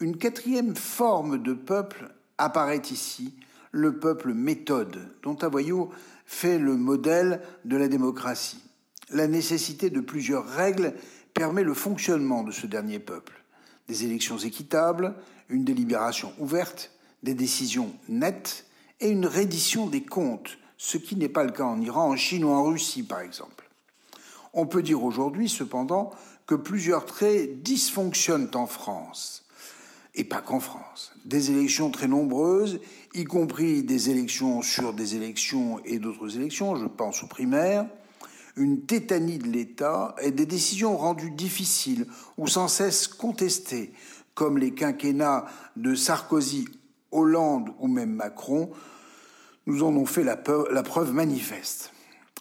Speaker 12: Une quatrième forme de peuple apparaît ici, le peuple méthode, dont Avoyot fait le modèle de la démocratie. La nécessité de plusieurs règles permet le fonctionnement de ce dernier peuple. Des élections équitables, une délibération ouverte, des décisions nettes et une reddition des comptes, ce qui n'est pas le cas en Iran, en Chine ou en Russie par exemple. On peut dire aujourd'hui cependant que plusieurs traits dysfonctionnent en France, et pas qu'en France. Des élections très nombreuses, y compris des élections sur des élections et d'autres élections, je pense aux primaires, une tétanie de l'État et des décisions rendues difficiles ou sans cesse contestées, comme les quinquennats de Sarkozy, Hollande ou même Macron, nous en ont fait la, preuve manifeste.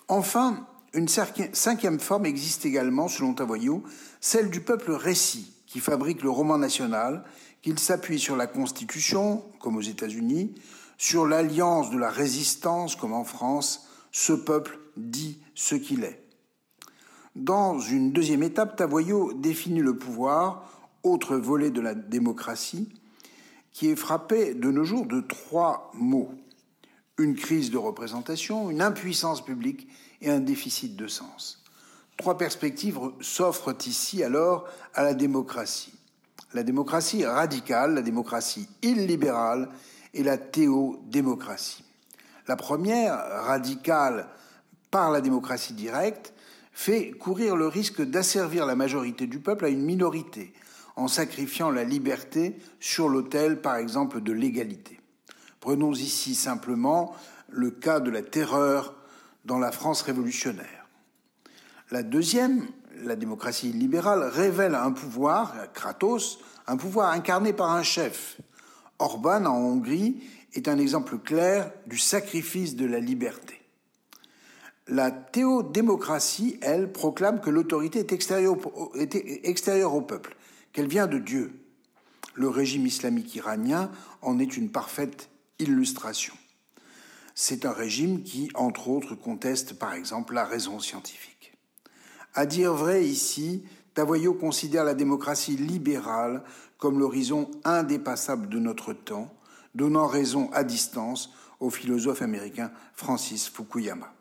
Speaker 12: Enfin, une cinquième forme existe également, selon Tavoyot, celle du peuple récit, qui fabrique le roman national, qu'il s'appuie sur la Constitution, comme aux États-Unis, sur l'alliance de la résistance, comme en France, ce peuple dit ce qu'il est. Dans une deuxième étape, Tavoyot définit le pouvoir, autre volet de la démocratie, qui est frappé de nos jours de trois mots. Une crise de représentation, une impuissance publique et un déficit de sens. Trois perspectives s'offrent ici alors à la démocratie. La démocratie radicale, la démocratie illibérale et la théodémocratie. La première, radicale par la démocratie directe, fait courir le risque d'asservir la majorité du peuple à une minorité, en sacrifiant la liberté sur l'autel, par exemple, de l'égalité. Prenons ici simplement le cas de la terreur dans la France révolutionnaire. La deuxième, la démocratie libérale, révèle un pouvoir, Kratos, un pouvoir incarné par un chef. Orban, en Hongrie, est un exemple clair du sacrifice de la liberté. La théodémocratie, elle, proclame que l'autorité est extérieure, au peuple, qu'elle vient de Dieu. Le régime islamique iranien en est une parfaite illustration. C'est un régime qui, entre autres, conteste par exemple la raison scientifique. À dire vrai ici, Tavoyot considère la démocratie libérale comme l'horizon indépassable de notre temps, donnant raison à distance au philosophe américain Francis Fukuyama.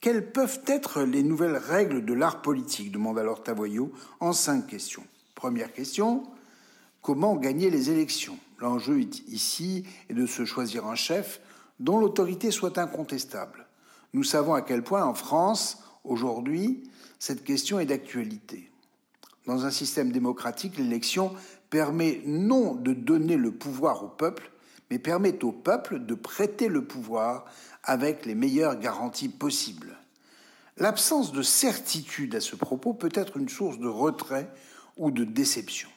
Speaker 12: Quelles peuvent être les nouvelles règles de l'art politique demande alors Tavoyot en cinq questions. Première question, comment gagner les élections? L'enjeu ici est de se choisir un chef dont l'autorité soit incontestable. Nous savons à quel point en France, aujourd'hui, cette question est d'actualité. Dans un système démocratique, l'élection permet non de donner le pouvoir au peuple, mais permet au peuple de prêter le pouvoir avec les meilleures garanties possibles. L'absence de certitude à ce propos peut être une source de retrait ou de déception.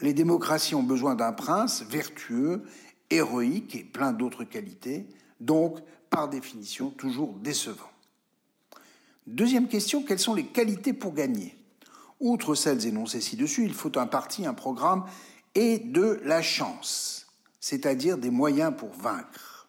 Speaker 12: Les démocraties ont besoin d'un prince vertueux, héroïque et plein d'autres qualités, donc par définition toujours décevant. Deuxième question, quelles sont les qualités pour gagner? Outre celles énoncées ci-dessus, il faut un parti, un programme et de la chance, c'est-à-dire des moyens pour vaincre.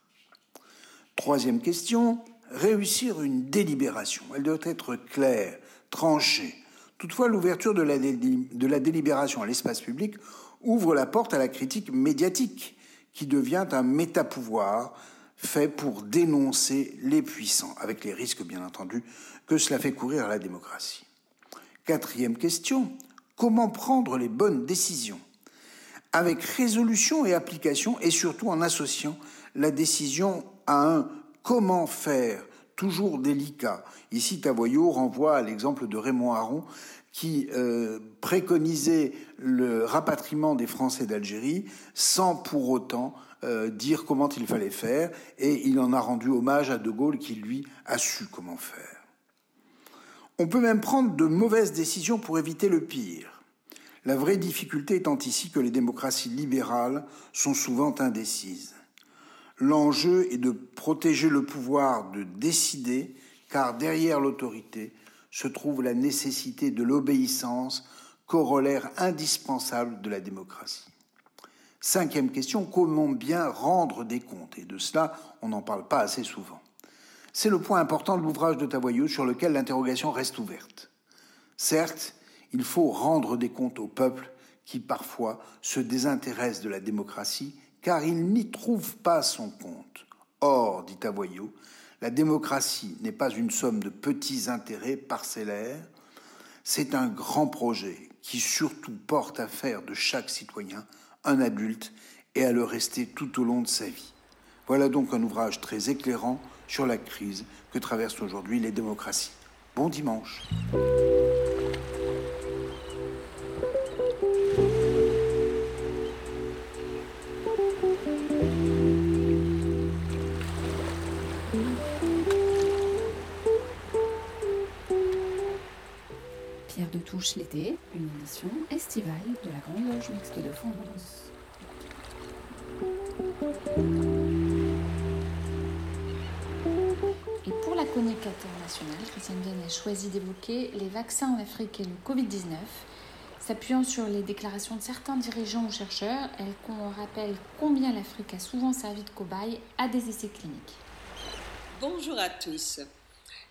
Speaker 12: Troisième question, réussir une délibération. Elle doit être claire, tranchée. Toutefois, l'ouverture de la, délibération à l'espace public ouvre la porte à la critique médiatique, qui devient un métapouvoir fait pour dénoncer les puissants, avec les risques, bien entendu, que cela fait courir à la démocratie. Quatrième question, comment prendre les bonnes décisions Avec résolution et application, et surtout en associant la décision à un comment faire toujours délicat. Ici, Tavoyot renvoie à l'exemple de Raymond Aron qui euh, préconisait le rapatriement des Français d'Algérie sans pour autant euh, dire comment il fallait faire, et il en a rendu hommage à De Gaulle qui, lui, a su comment faire. On peut même prendre de mauvaises décisions pour éviter le pire. La vraie difficulté étant ici que les démocraties libérales sont souvent indécises. L'enjeu est de protéger le pouvoir de décider, car derrière l'autorité se trouve la nécessité de l'obéissance, corollaire indispensable de la démocratie. Cinquième question, comment bien rendre des comptes? Et de cela, on n'en parle pas assez souvent. C'est le point important de l'ouvrage de Tavoyot sur lequel l'interrogation reste ouverte. Certes, il faut rendre des comptes au peuple qui parfois se désintéresse de la démocratie car il n'y trouve pas son compte. Or, dit Tavoyot, la démocratie n'est pas une somme de petits intérêts parcellaires, c'est un grand projet qui surtout porte à faire de chaque citoyen un adulte et à le rester tout au long de sa vie. Voilà donc un ouvrage très éclairant sur la crise que traversent aujourd'hui les démocraties. Bon dimanche.
Speaker 1: Pierre de Touche l'été, une émission estivale de la Grande Loge Mixte de France.
Speaker 2: Internationale, Christiane Vienne a choisi d'évoquer les vaccins en Afrique et le Covid-19. S'appuyant sur les déclarations de certains dirigeants ou chercheurs, elle rappelle combien l'Afrique a souvent servi de cobaye à des essais cliniques.
Speaker 13: Bonjour à tous.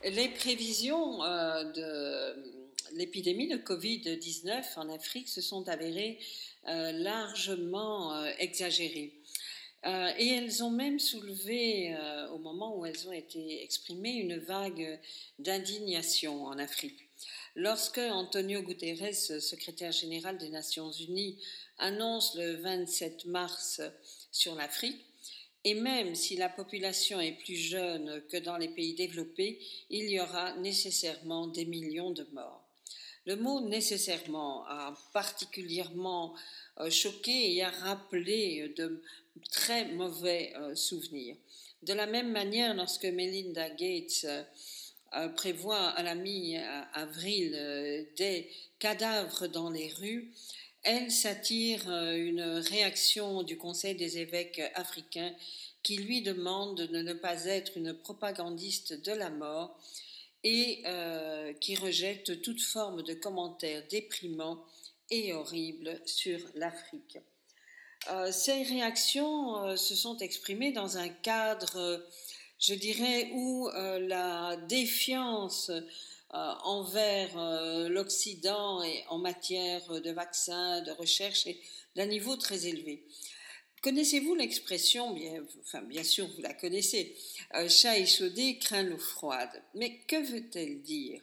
Speaker 13: Les prévisions euh, de l'épidémie de Covid-19 en Afrique se sont avérées euh, largement euh, exagérées. Euh, et elles ont même soulevé, au moment où elles ont été exprimées, une vague d'indignation en Afrique. Lorsque Antonio Guterres, secrétaire général des Nations Unies, annonce le 27 mars sur l'Afrique, et même si la population est plus jeune que dans les pays développés, il y aura nécessairement des millions de morts. Le mot nécessairement a particulièrement euh, choqué et a rappelé de très mauvais euh, souvenirs. De la même manière, lorsque Melinda Gates euh, prévoit à la mi-avril des cadavres dans les rues, elle s'attire une réaction du Conseil des évêques africains qui lui demande de ne pas être une propagandiste de la mort et euh, qui rejette toute forme de commentaires déprimants et horribles sur l'Afrique. Euh, ces réactions euh, se sont exprimées dans un cadre, je dirais, où la défiance envers l'Occident et en matière de vaccins, de recherche est d'un niveau très élevé. Connaissez-vous l'expression, bien, enfin bien sûr vous la connaissez, euh, chat échaudé craint l'eau froide. Mais que veut-elle dire?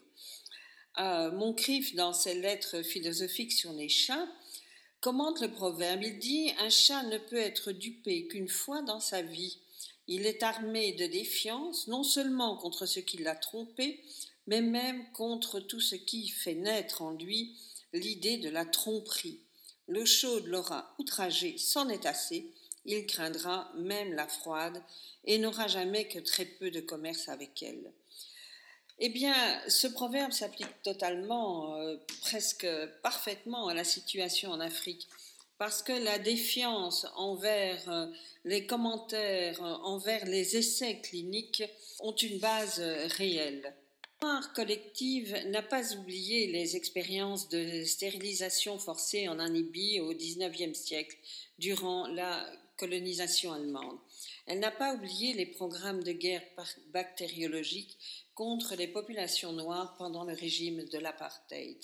Speaker 13: Euh, Moncrief, dans ses lettres philosophiques sur les chats, commente le proverbe. Il dit Un chat ne peut être dupé qu'une fois dans sa vie. Il est armé de défiance, non seulement contre ce qui l'a trompé, mais même contre tout ce qui fait naître en lui l'idée de la tromperie. L'eau chaude l'aura outragé, c'en est assez, il craindra même la froide et n'aura jamais que très peu de commerce avec elle. Eh bien, ce proverbe s'applique totalement, euh, presque parfaitement à la situation en Afrique, parce que la défiance envers euh, les commentaires, euh, envers les essais cliniques ont une base réelle. L'art collective n'a pas oublié les expériences de stérilisation forcée en Namibie au XIXe siècle, durant la colonisation allemande. Elle n'a pas oublié les programmes de guerre bactériologique contre les populations noires pendant le régime de l'apartheid.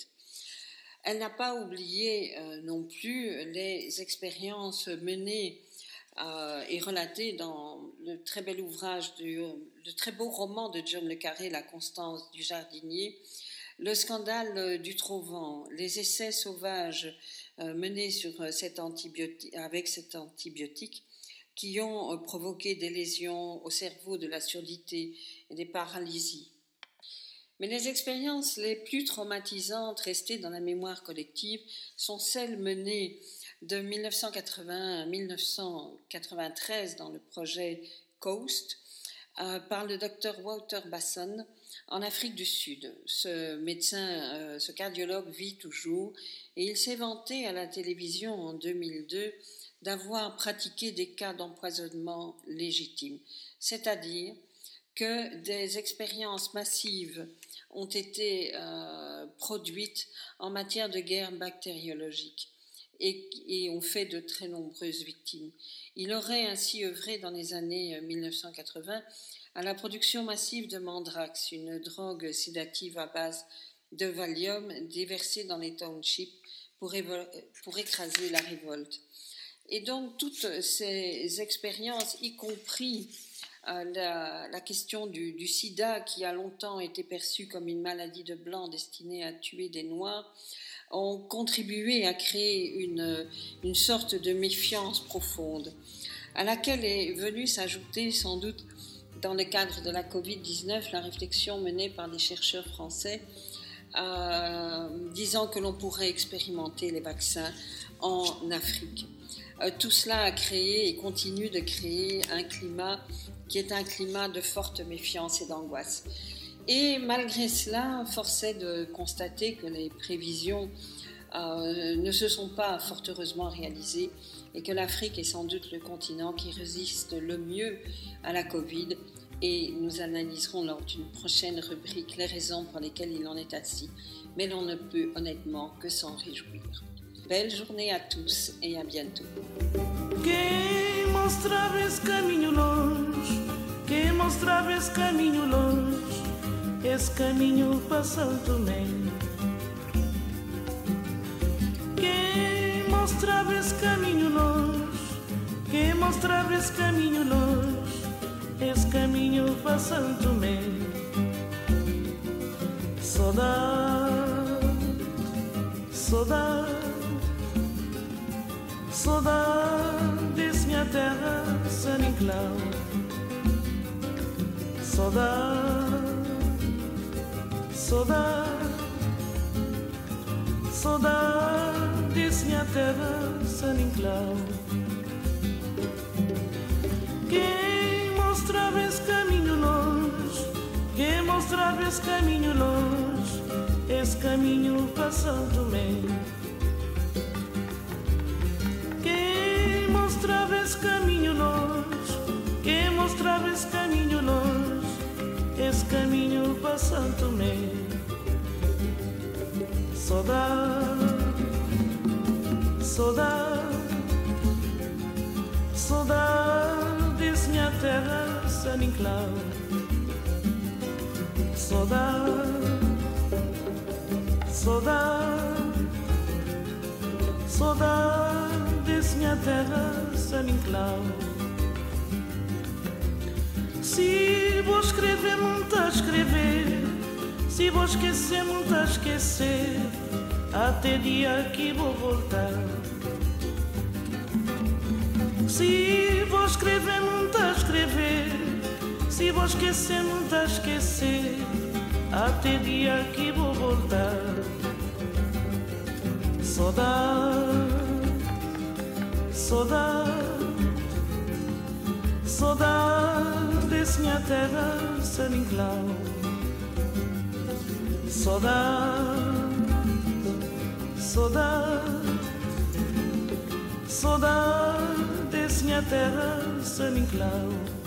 Speaker 13: Elle n'a pas oublié euh, non plus les expériences menées euh, et relatées dans le très beau roman de John Le Carré, La Constance du jardinier, le scandale du Trouvant, les essais sauvages euh, menés avec cet antibiotique qui ont euh, provoqué des lésions au cerveau, de la surdité et des paralysies. Mais les expériences les plus traumatisantes restées dans la mémoire collective sont celles menées de 1980 à 1993 dans le projet COAST euh, par le docteur Walter Basson en Afrique du Sud. Ce médecin, euh, ce cardiologue vit toujours et il s'est vanté à la télévision en 2002 d'avoir pratiqué des cas d'empoisonnement légitimes, c'est-à-dire que des expériences massives ont été euh, produites en matière de guerre bactériologique et, ont fait de très nombreuses victimes. Il aurait ainsi œuvré dans les années 1980 euh, à la production massive de Mandrax, une drogue sédative à base de Valium déversée dans les townships pour écraser la révolte. Et donc toutes ces expériences, y compris euh, la, question du, du, sida qui a longtemps été perçue comme une maladie de blanc destinée à tuer des noirs, ont contribué à créer une, une sorte de méfiance profonde, à laquelle est venue s'ajouter sans doute dans le cadre de la Covid-19 la réflexion menée par des chercheurs français euh, disant que l'on pourrait expérimenter les vaccins en Afrique. Euh, tout cela a créé et continue de créer un climat qui est un climat de forte méfiance et d'angoisse. Et malgré cela, force est de constater que les prévisions euh, ne se sont pas fort heureusement réalisées et que l'Afrique est sans doute le continent qui résiste le mieux à la Covid. Et nous analyserons lors d'une prochaine rubrique les raisons pour lesquelles il en est ainsi. Mais l'on ne peut honnêtement que s'en réjouir. Belle journée à tous et à bientôt.
Speaker 14: Quem mostrava esse caminho longe, quem mostrava esse caminho longe, esse caminho passou também. Quem mostrava esse caminho longe, quem mostrava esse caminho longe, esse caminho passou também. Saudade, saudade. Saudades, minha terra, San Inclau. Saudade, saudade, saudades, minha terra, San Inclau. Quem mostrava esse caminho longe, quem mostrava esse caminho longe, esse caminho passando bem. Mostrava esse caminho longe, quem mostrava esse caminho longe, esse caminho passando me. Saudade, saudade, saudade desse minha terra, San Inclau. Saudade, saudade, saudade desse minha terra San Inclau. Se vou escrever, muito a escrever. Se vou esquecer, muito a esquecer. Até dia que vou voltar. Se vou escrever, muito a escrever. Se vou esquecer, muito a esquecer. Até dia que vou voltar. Saudade, saudade. Saudades, minha terra, San Inclau. Saudade, saudade, saudades, minha terra, San Inclau.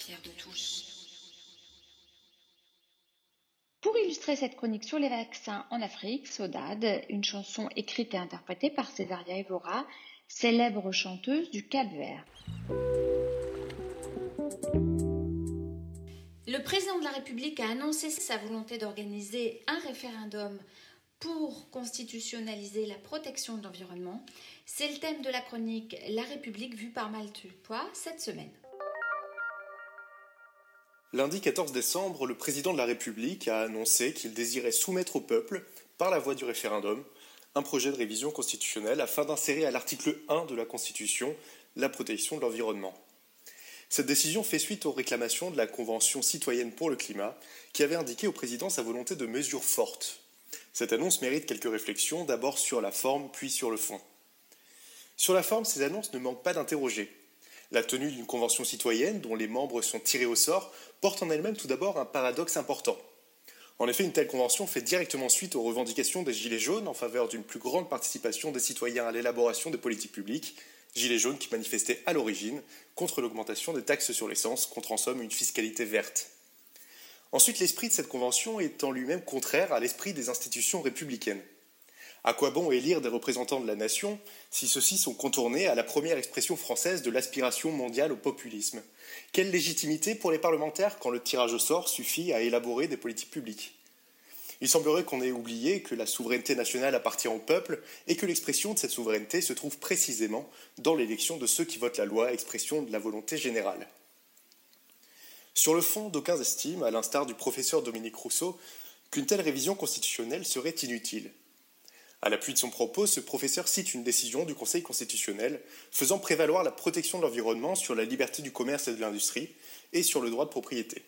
Speaker 2: Pierre de Touche. Pour illustrer cette chronique sur les vaccins en Afrique, Sodade, une chanson écrite et interprétée par Césaria Evora, célèbre chanteuse du Cap-Vert.
Speaker 5: Le président de la République a annoncé sa volonté d'organiser un référendum pour constitutionnaliser la protection de l'environnement. C'est le thème de la chronique La République vue par Maltupois cette semaine.
Speaker 15: Lundi 14 décembre, le président de la République a annoncé qu'il désirait soumettre au peuple, par la voie du référendum, un projet de révision constitutionnelle afin d'insérer à l'article 1 de la Constitution la protection de l'environnement. Cette décision fait suite aux réclamations de la Convention citoyenne pour le climat, qui avait indiqué au président sa volonté de mesures fortes. Cette annonce mérite quelques réflexions, d'abord sur la forme, puis sur le fond. Sur la forme, ces annonces ne manquent pas d'interroger. La tenue d'une convention citoyenne, dont les membres sont tirés au sort, porte en elle-même tout d'abord un paradoxe important. En effet, une telle convention fait directement suite aux revendications des Gilets jaunes en faveur d'une plus grande participation des citoyens à l'élaboration des politiques publiques, Gilets jaunes qui manifestaient à l'origine contre l'augmentation des taxes sur l'essence, contre en somme une fiscalité verte. Ensuite, l'esprit de cette convention est en lui-même contraire à l'esprit des institutions républicaines. À quoi bon élire des représentants de la nation si ceux-ci sont contournés à la première expression française de l'aspiration mondiale au populisme? Quelle légitimité pour les parlementaires quand le tirage au sort suffit à élaborer des politiques publiques? Il semblerait qu'on ait oublié que la souveraineté nationale appartient au peuple et que l'expression de cette souveraineté se trouve précisément dans l'élection de ceux qui votent la loi, expression de la volonté générale. Sur le fond, d'aucuns estiment, à l'instar du professeur Dominique Rousseau, qu'une telle révision constitutionnelle serait inutile. À l'appui de son propos, ce professeur cite une décision du Conseil constitutionnel faisant prévaloir la protection de l'environnement sur la liberté du commerce et de l'industrie et sur le droit de propriété.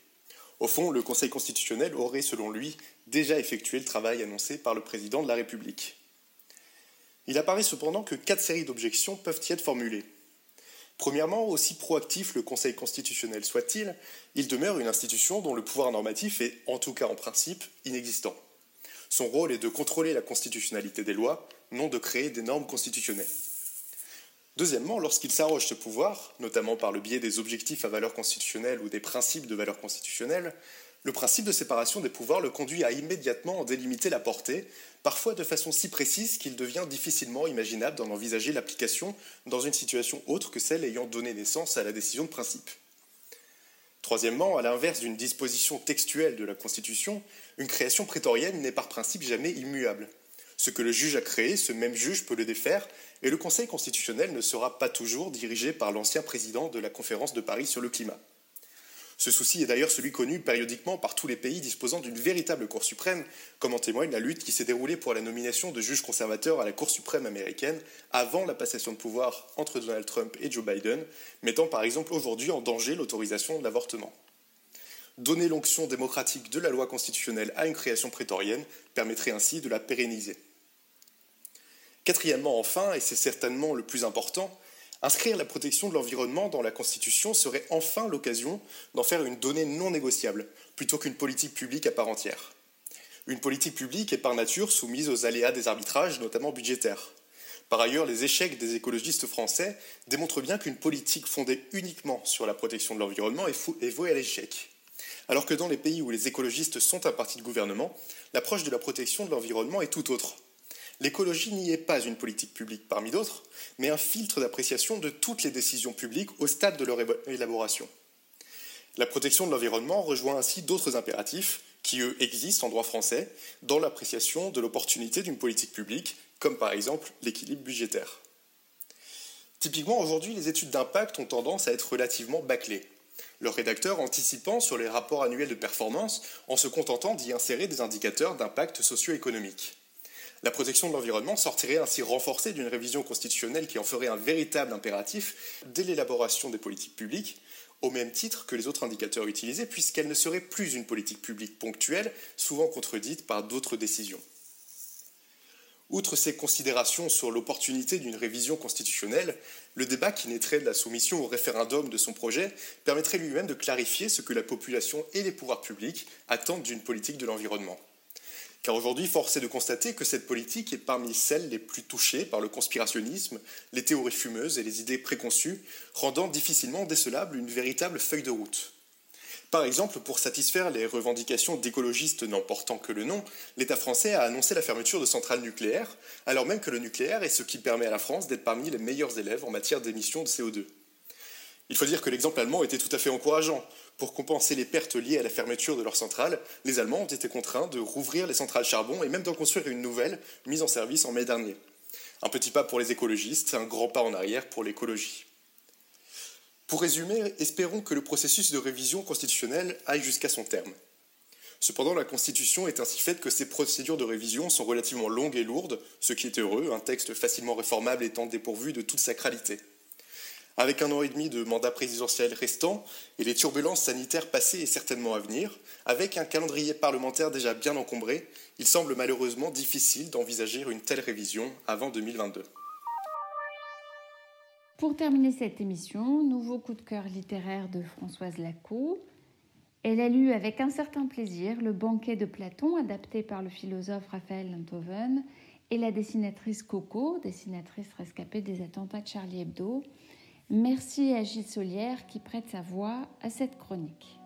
Speaker 15: Au fond, le Conseil constitutionnel aurait, selon lui, déjà effectué le travail annoncé par le président de la République. Il apparaît cependant que quatre séries d'objections peuvent y être formulées. Premièrement, aussi proactif le Conseil constitutionnel soit-il, il demeure une institution dont le pouvoir normatif est, en tout cas en principe, inexistant. Son rôle est de contrôler la constitutionnalité des lois, non de créer des normes constitutionnelles. Deuxièmement, lorsqu'il s'arroge ce pouvoir, notamment par le biais des objectifs à valeur constitutionnelle ou des principes de valeur constitutionnelle, le principe de séparation des pouvoirs le conduit à immédiatement en délimiter la portée, parfois de façon si précise qu'il devient difficilement imaginable d'en envisager l'application dans une situation autre que celle ayant donné naissance à la décision de principe. Troisièmement, à l'inverse d'une disposition textuelle de la Constitution, une création prétorienne n'est par principe jamais immuable. Ce que le juge a créé, ce même juge peut le défaire, et le Conseil constitutionnel ne sera pas toujours dirigé par l'ancien président de la conférence de Paris sur le climat. Ce souci est d'ailleurs celui connu périodiquement par tous les pays disposant d'une véritable Cour suprême, comme en témoigne la lutte qui s'est déroulée pour la nomination de juges conservateurs à la Cour suprême américaine avant la passation de pouvoir entre Donald Trump et Joe Biden, mettant par exemple aujourd'hui en danger l'autorisation de l'avortement. Donner l'onction démocratique de la loi constitutionnelle à une création prétorienne permettrait ainsi de la pérenniser. Quatrièmement, enfin, et c'est certainement le plus important, Inscrire la protection de l'environnement dans la Constitution serait enfin l'occasion d'en faire une donnée non négociable, plutôt qu'une politique publique à part entière. Une politique publique est par nature soumise aux aléas des arbitrages, notamment budgétaires. Par ailleurs, les échecs des écologistes français démontrent bien qu'une politique fondée uniquement sur la protection de l'environnement est, vouée à l'échec. Alors que dans les pays où les écologistes sont un parti de gouvernement, l'approche de la protection de l'environnement est tout autre. L'écologie n'y est pas une politique publique parmi d'autres, mais un filtre d'appréciation de toutes les décisions publiques au stade de leur élaboration. La protection de l'environnement rejoint ainsi d'autres impératifs qui, eux, existent en droit français dans l'appréciation de l'opportunité d'une politique publique, comme par exemple l'équilibre budgétaire. Typiquement, aujourd'hui, les études d'impact ont tendance à être relativement bâclées. Leurs rédacteurs anticipant sur les rapports annuels de performance en se contentant d'y insérer des indicateurs d'impact socio-économique. La protection de l'environnement sortirait ainsi renforcée d'une révision constitutionnelle qui en ferait un véritable impératif dès l'élaboration des politiques publiques, au même titre que les autres indicateurs utilisés, puisqu'elle ne serait plus une politique publique ponctuelle, souvent contredite par d'autres décisions. Outre ces considérations sur l'opportunité d'une révision constitutionnelle, le débat qui naîtrait de la soumission au référendum de son projet permettrait lui-même de clarifier ce que la population et les pouvoirs publics attendent d'une politique de l'environnement. Car aujourd'hui, force est de constater que cette politique est parmi celles les plus touchées par le conspirationnisme, les théories fumeuses et les idées préconçues, rendant difficilement décelable une véritable feuille de route. Par exemple, pour satisfaire les revendications d'écologistes n'en portant que le nom, l'État français a annoncé la fermeture de centrales nucléaires, alors même que le nucléaire est ce qui permet à la France d'être parmi les meilleurs élèves en matière d'émissions de CO2. Il faut dire que l'exemple allemand était tout à fait encourageant. Pour compenser les pertes liées à la fermeture de leurs centrales, les Allemands ont été contraints de rouvrir les centrales charbon et même d'en construire une nouvelle, mise en service en mai dernier. Un petit pas pour les écologistes, un grand pas en arrière pour l'écologie. Pour résumer, espérons que le processus de révision constitutionnelle aille jusqu'à son terme. Cependant, la Constitution est ainsi faite que ces procédures de révision sont relativement longues et lourdes, ce qui est heureux, un texte facilement réformable étant dépourvu de toute sacralité. Avec un an et demi de mandat présidentiel restant et les turbulences sanitaires passées et certainement à venir, avec un calendrier parlementaire déjà bien encombré, il semble malheureusement difficile d'envisager une telle révision avant 2022.
Speaker 2: Pour terminer cette émission, nouveau coup de cœur littéraire de Françoise Lacaux. Elle a lu avec un certain plaisir Le banquet de Platon, adapté par le philosophe Raphaël Enthoven, et la dessinatrice Coco, dessinatrice rescapée des attentats de Charlie Hebdo. Merci à Gilles Solière qui prête sa voix à cette chronique.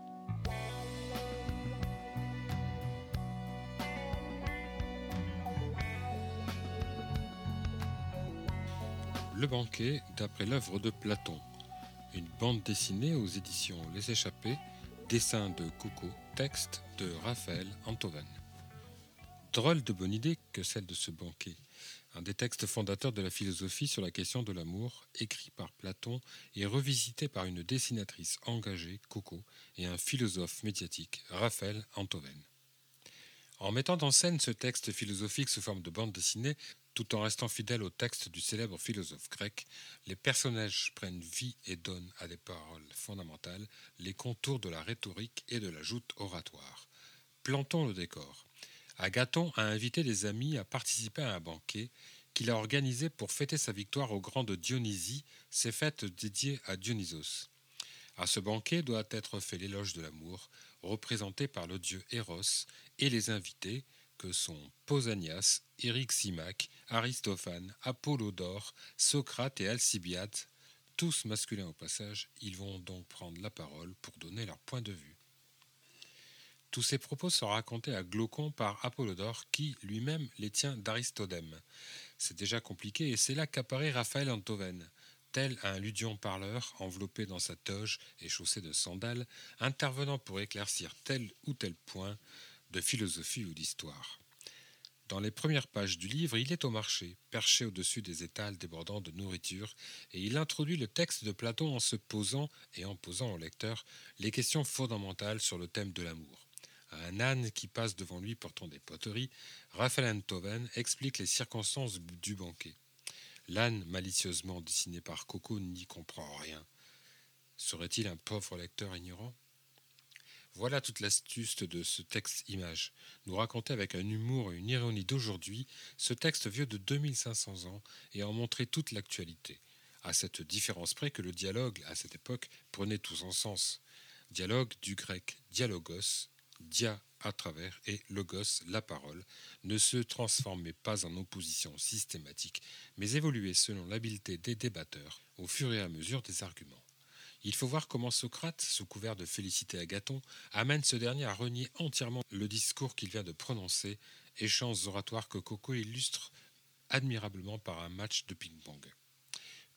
Speaker 16: Le banquet d'après l'œuvre de Platon. Une bande dessinée aux éditions Les Échappés, dessin de Coco, texte de Raphaël Antoven. Drôle de bonne idée que celle de ce banquet un des textes fondateurs de la philosophie sur la question de l'amour, écrit par Platon et revisité par une dessinatrice engagée, Coco, et un philosophe médiatique, Raphaël Antoven. En mettant en scène ce texte philosophique sous forme de bande dessinée, tout en restant fidèle au texte du célèbre philosophe grec, les personnages prennent vie et donnent à des paroles fondamentales les contours de la rhétorique et de la joute oratoire. Plantons le décor. Agathon a invité des amis à participer à un banquet qu'il a organisé pour fêter sa victoire au grand de Dionysie, ses fêtes dédiées à Dionysos. À ce banquet doit être fait l'éloge de l'amour, représenté par le dieu Eros, et les invités, que sont Pausanias, Simac, Aristophane, Apollodore, Socrate et Alcibiade, tous masculins au passage, ils vont donc prendre la parole pour donner leur point de vue. Tous ces propos sont racontés à Glaucon par Apollodore, qui lui-même les tient d'Aristodème. C'est déjà compliqué, et c'est là qu'apparaît Raphaël Antoven, tel un ludion parleur enveloppé dans sa toge et chaussé de sandales, intervenant pour éclaircir tel ou tel point de philosophie ou d'histoire. Dans les premières pages du livre, il est au marché, perché au-dessus des étals débordant de nourriture, et il introduit le texte de Platon en se posant et en posant au lecteur les questions fondamentales sur le thème de l'amour un âne qui passe devant lui portant des poteries, Raphaël Enthoven explique les circonstances du banquet. L'âne, malicieusement dessiné par Coco, n'y comprend rien. Serait-il un pauvre lecteur ignorant? Voilà toute l'astuce de ce texte image. Nous raconter avec un humour et une ironie d'aujourd'hui ce texte vieux de 2500 ans et en montrer toute l'actualité. À cette différence près que le dialogue, à cette époque, prenait tout son sens. Dialogue du grec dialogos, dia à travers et logos, la parole, ne se transformait pas en opposition systématique, mais évoluait selon l'habileté des débatteurs au fur et à mesure des arguments. Il faut voir comment Socrate, sous couvert de féliciter Agathon, amène ce dernier à renier entièrement le discours qu'il vient de prononcer, échanges oratoires que Coco illustre admirablement par un match de ping-pong.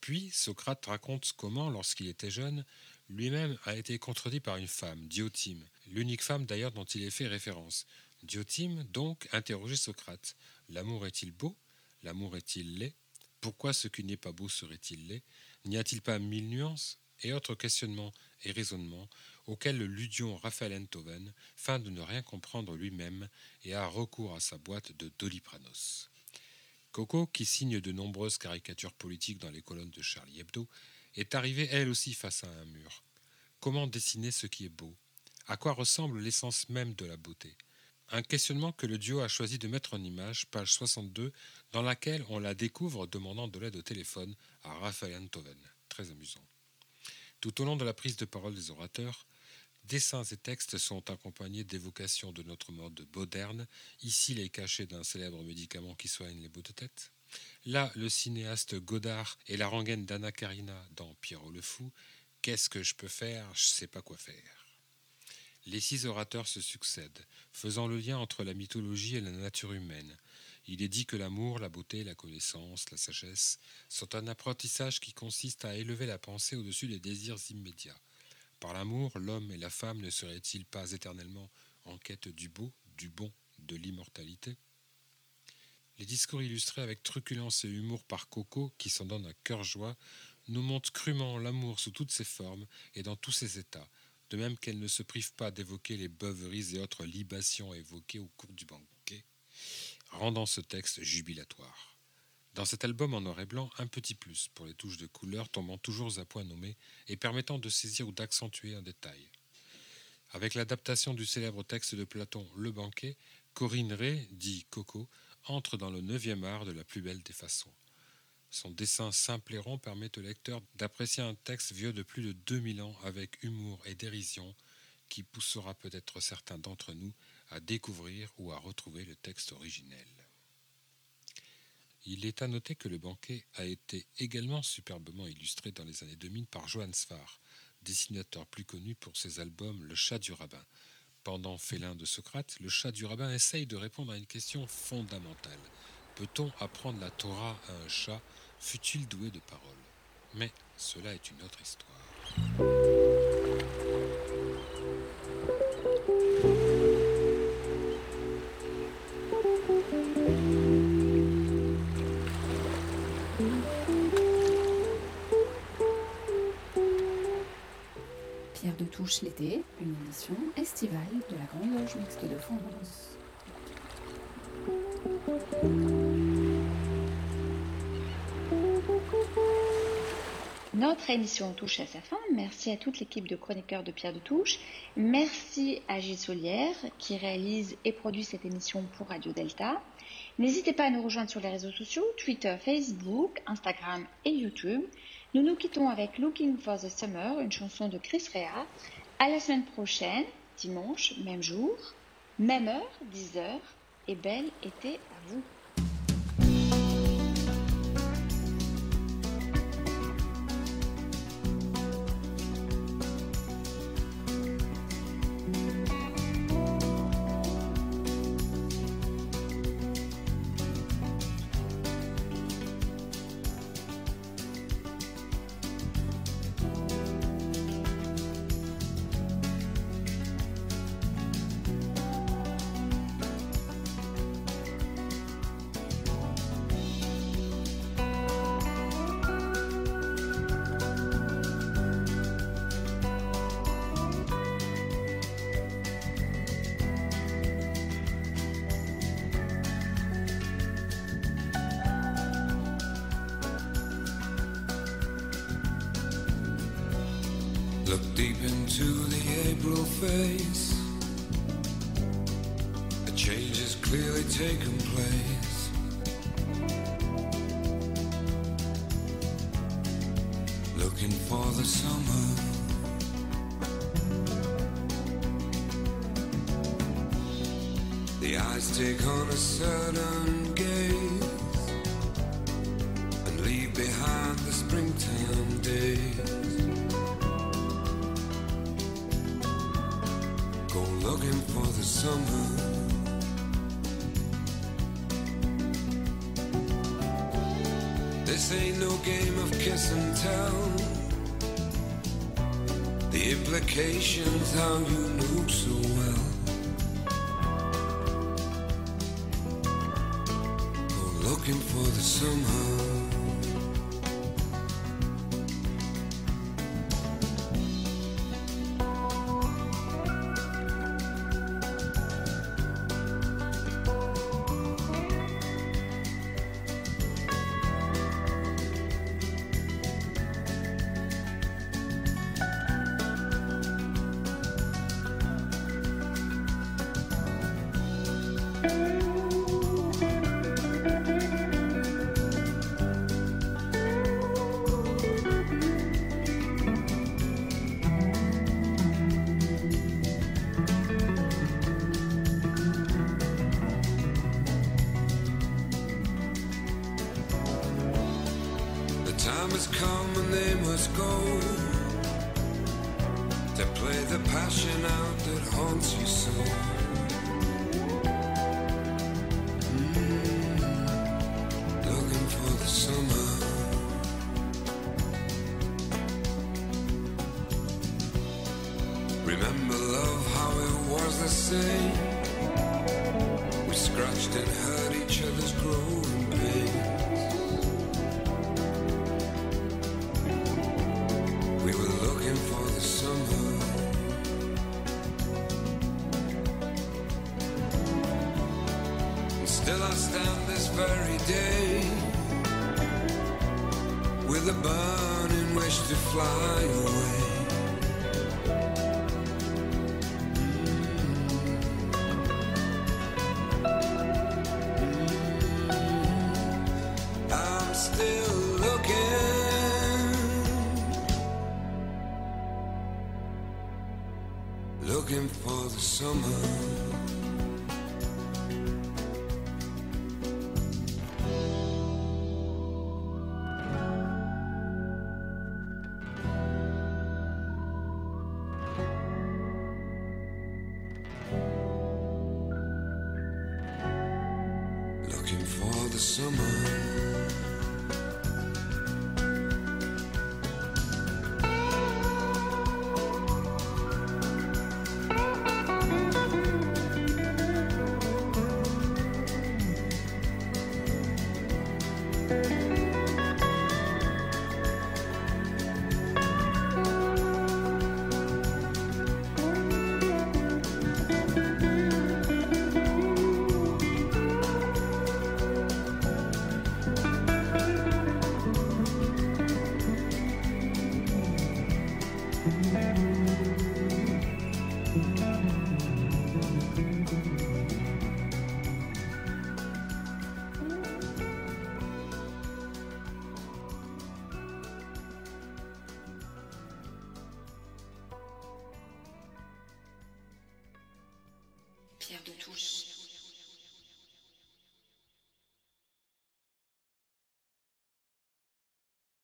Speaker 16: Puis Socrate raconte comment, lorsqu'il était jeune, lui-même a été contredit par une femme, Diotime, l'unique femme d'ailleurs dont il est fait référence. Diotime, donc, interrogeait Socrate. L'amour est-il beau? L'amour est-il laid? Pourquoi ce qui n'est pas beau serait-il laid? N'y a-t-il pas mille nuances? Et autres questionnements et raisonnements auxquels le ludion Raphaël Enthoven feint de ne rien comprendre lui-même et a recours à sa boîte de Dolipranos. Coco, qui signe de nombreuses caricatures politiques dans les colonnes de Charlie Hebdo, est arrivée elle aussi face à un mur. Comment dessiner ce qui est beau? À quoi ressemble l'essence même de la beauté? Un questionnement que le duo a choisi de mettre en image, page 62, dans laquelle on la découvre demandant de l'aide au téléphone à Raphaël Antoven. Très amusant. Tout au long de la prise de parole des orateurs, dessins et textes sont accompagnés d'évocations de notre mode moderne, ici les cachets d'un célèbre médicament qui soigne les maux de tête. Là, le cinéaste Godard et la rengaine d'Anna Karina dans Pierrot le Fou, Qu'est-ce que je peux faire? Je sais pas quoi faire. Les six orateurs se succèdent, faisant le lien entre la mythologie et la nature humaine. Il est dit que l'amour, la beauté, la connaissance, la sagesse sont un apprentissage qui consiste à élever la pensée au-dessus des désirs immédiats. Par l'amour, l'homme et la femme ne seraient-ils pas éternellement en quête du beau, du bon, de l'immortalité? Les discours illustrés avec truculence et humour par Coco, qui s'en donne à cœur joie, nous montrent crûment l'amour sous toutes ses formes et dans tous ses états, de même qu'elle ne se prive pas d'évoquer les beuveries et autres libations évoquées au cours du banquet, rendant ce texte jubilatoire. Dans cet album en noir et blanc, un petit plus pour les touches de couleur tombant toujours à point nommé et permettant de saisir ou d'accentuer un détail. Avec l'adaptation du célèbre texte de Platon Le banquet, Corinne Ray, dit Coco, entre dans le neuvième art de la plus belle des façons. Son dessin simple et rond permet au lecteur d'apprécier un texte vieux de plus de 2000 ans avec humour et dérision qui poussera peut-être certains d'entre nous à découvrir ou à retrouver le texte originel. Il est à noter que le banquet a été également superbement illustré dans les années 2000 par Johann Sfar, dessinateur plus connu pour ses albums Le chat du rabbin. Pendant Félin de Socrate, le chat du rabbin essaye de répondre à une question fondamentale. Peut-on apprendre la Torah à un chat, fut-il doué de parole Mais cela est une autre histoire.
Speaker 1: L'été, une émission estivale de la Grande Loge Mixte de France.
Speaker 2: Notre émission touche à sa fin. Merci à toute l'équipe de chroniqueurs de Pierre de Touche. Merci à Gilles Solière qui réalise et produit cette émission pour Radio Delta. N'hésitez pas à nous rejoindre sur les réseaux sociaux, Twitter, Facebook, Instagram et YouTube. Nous nous quittons avec Looking for the Summer, une chanson de Chris Rea. À la semaine prochaine, dimanche, même jour, même heure, 10h, et bel été à vous.
Speaker 17: April face. A change has clearly taken place. Looking for the summer. The eyes take on a certain summer. This ain't no game of kiss and tell. The implications, how you knew so passion out that haunts you so. Mm, looking for the summer. Remember love, how it was the same. We scratched and hurt each other's growing Still stand this very day with a burning wish to fly away.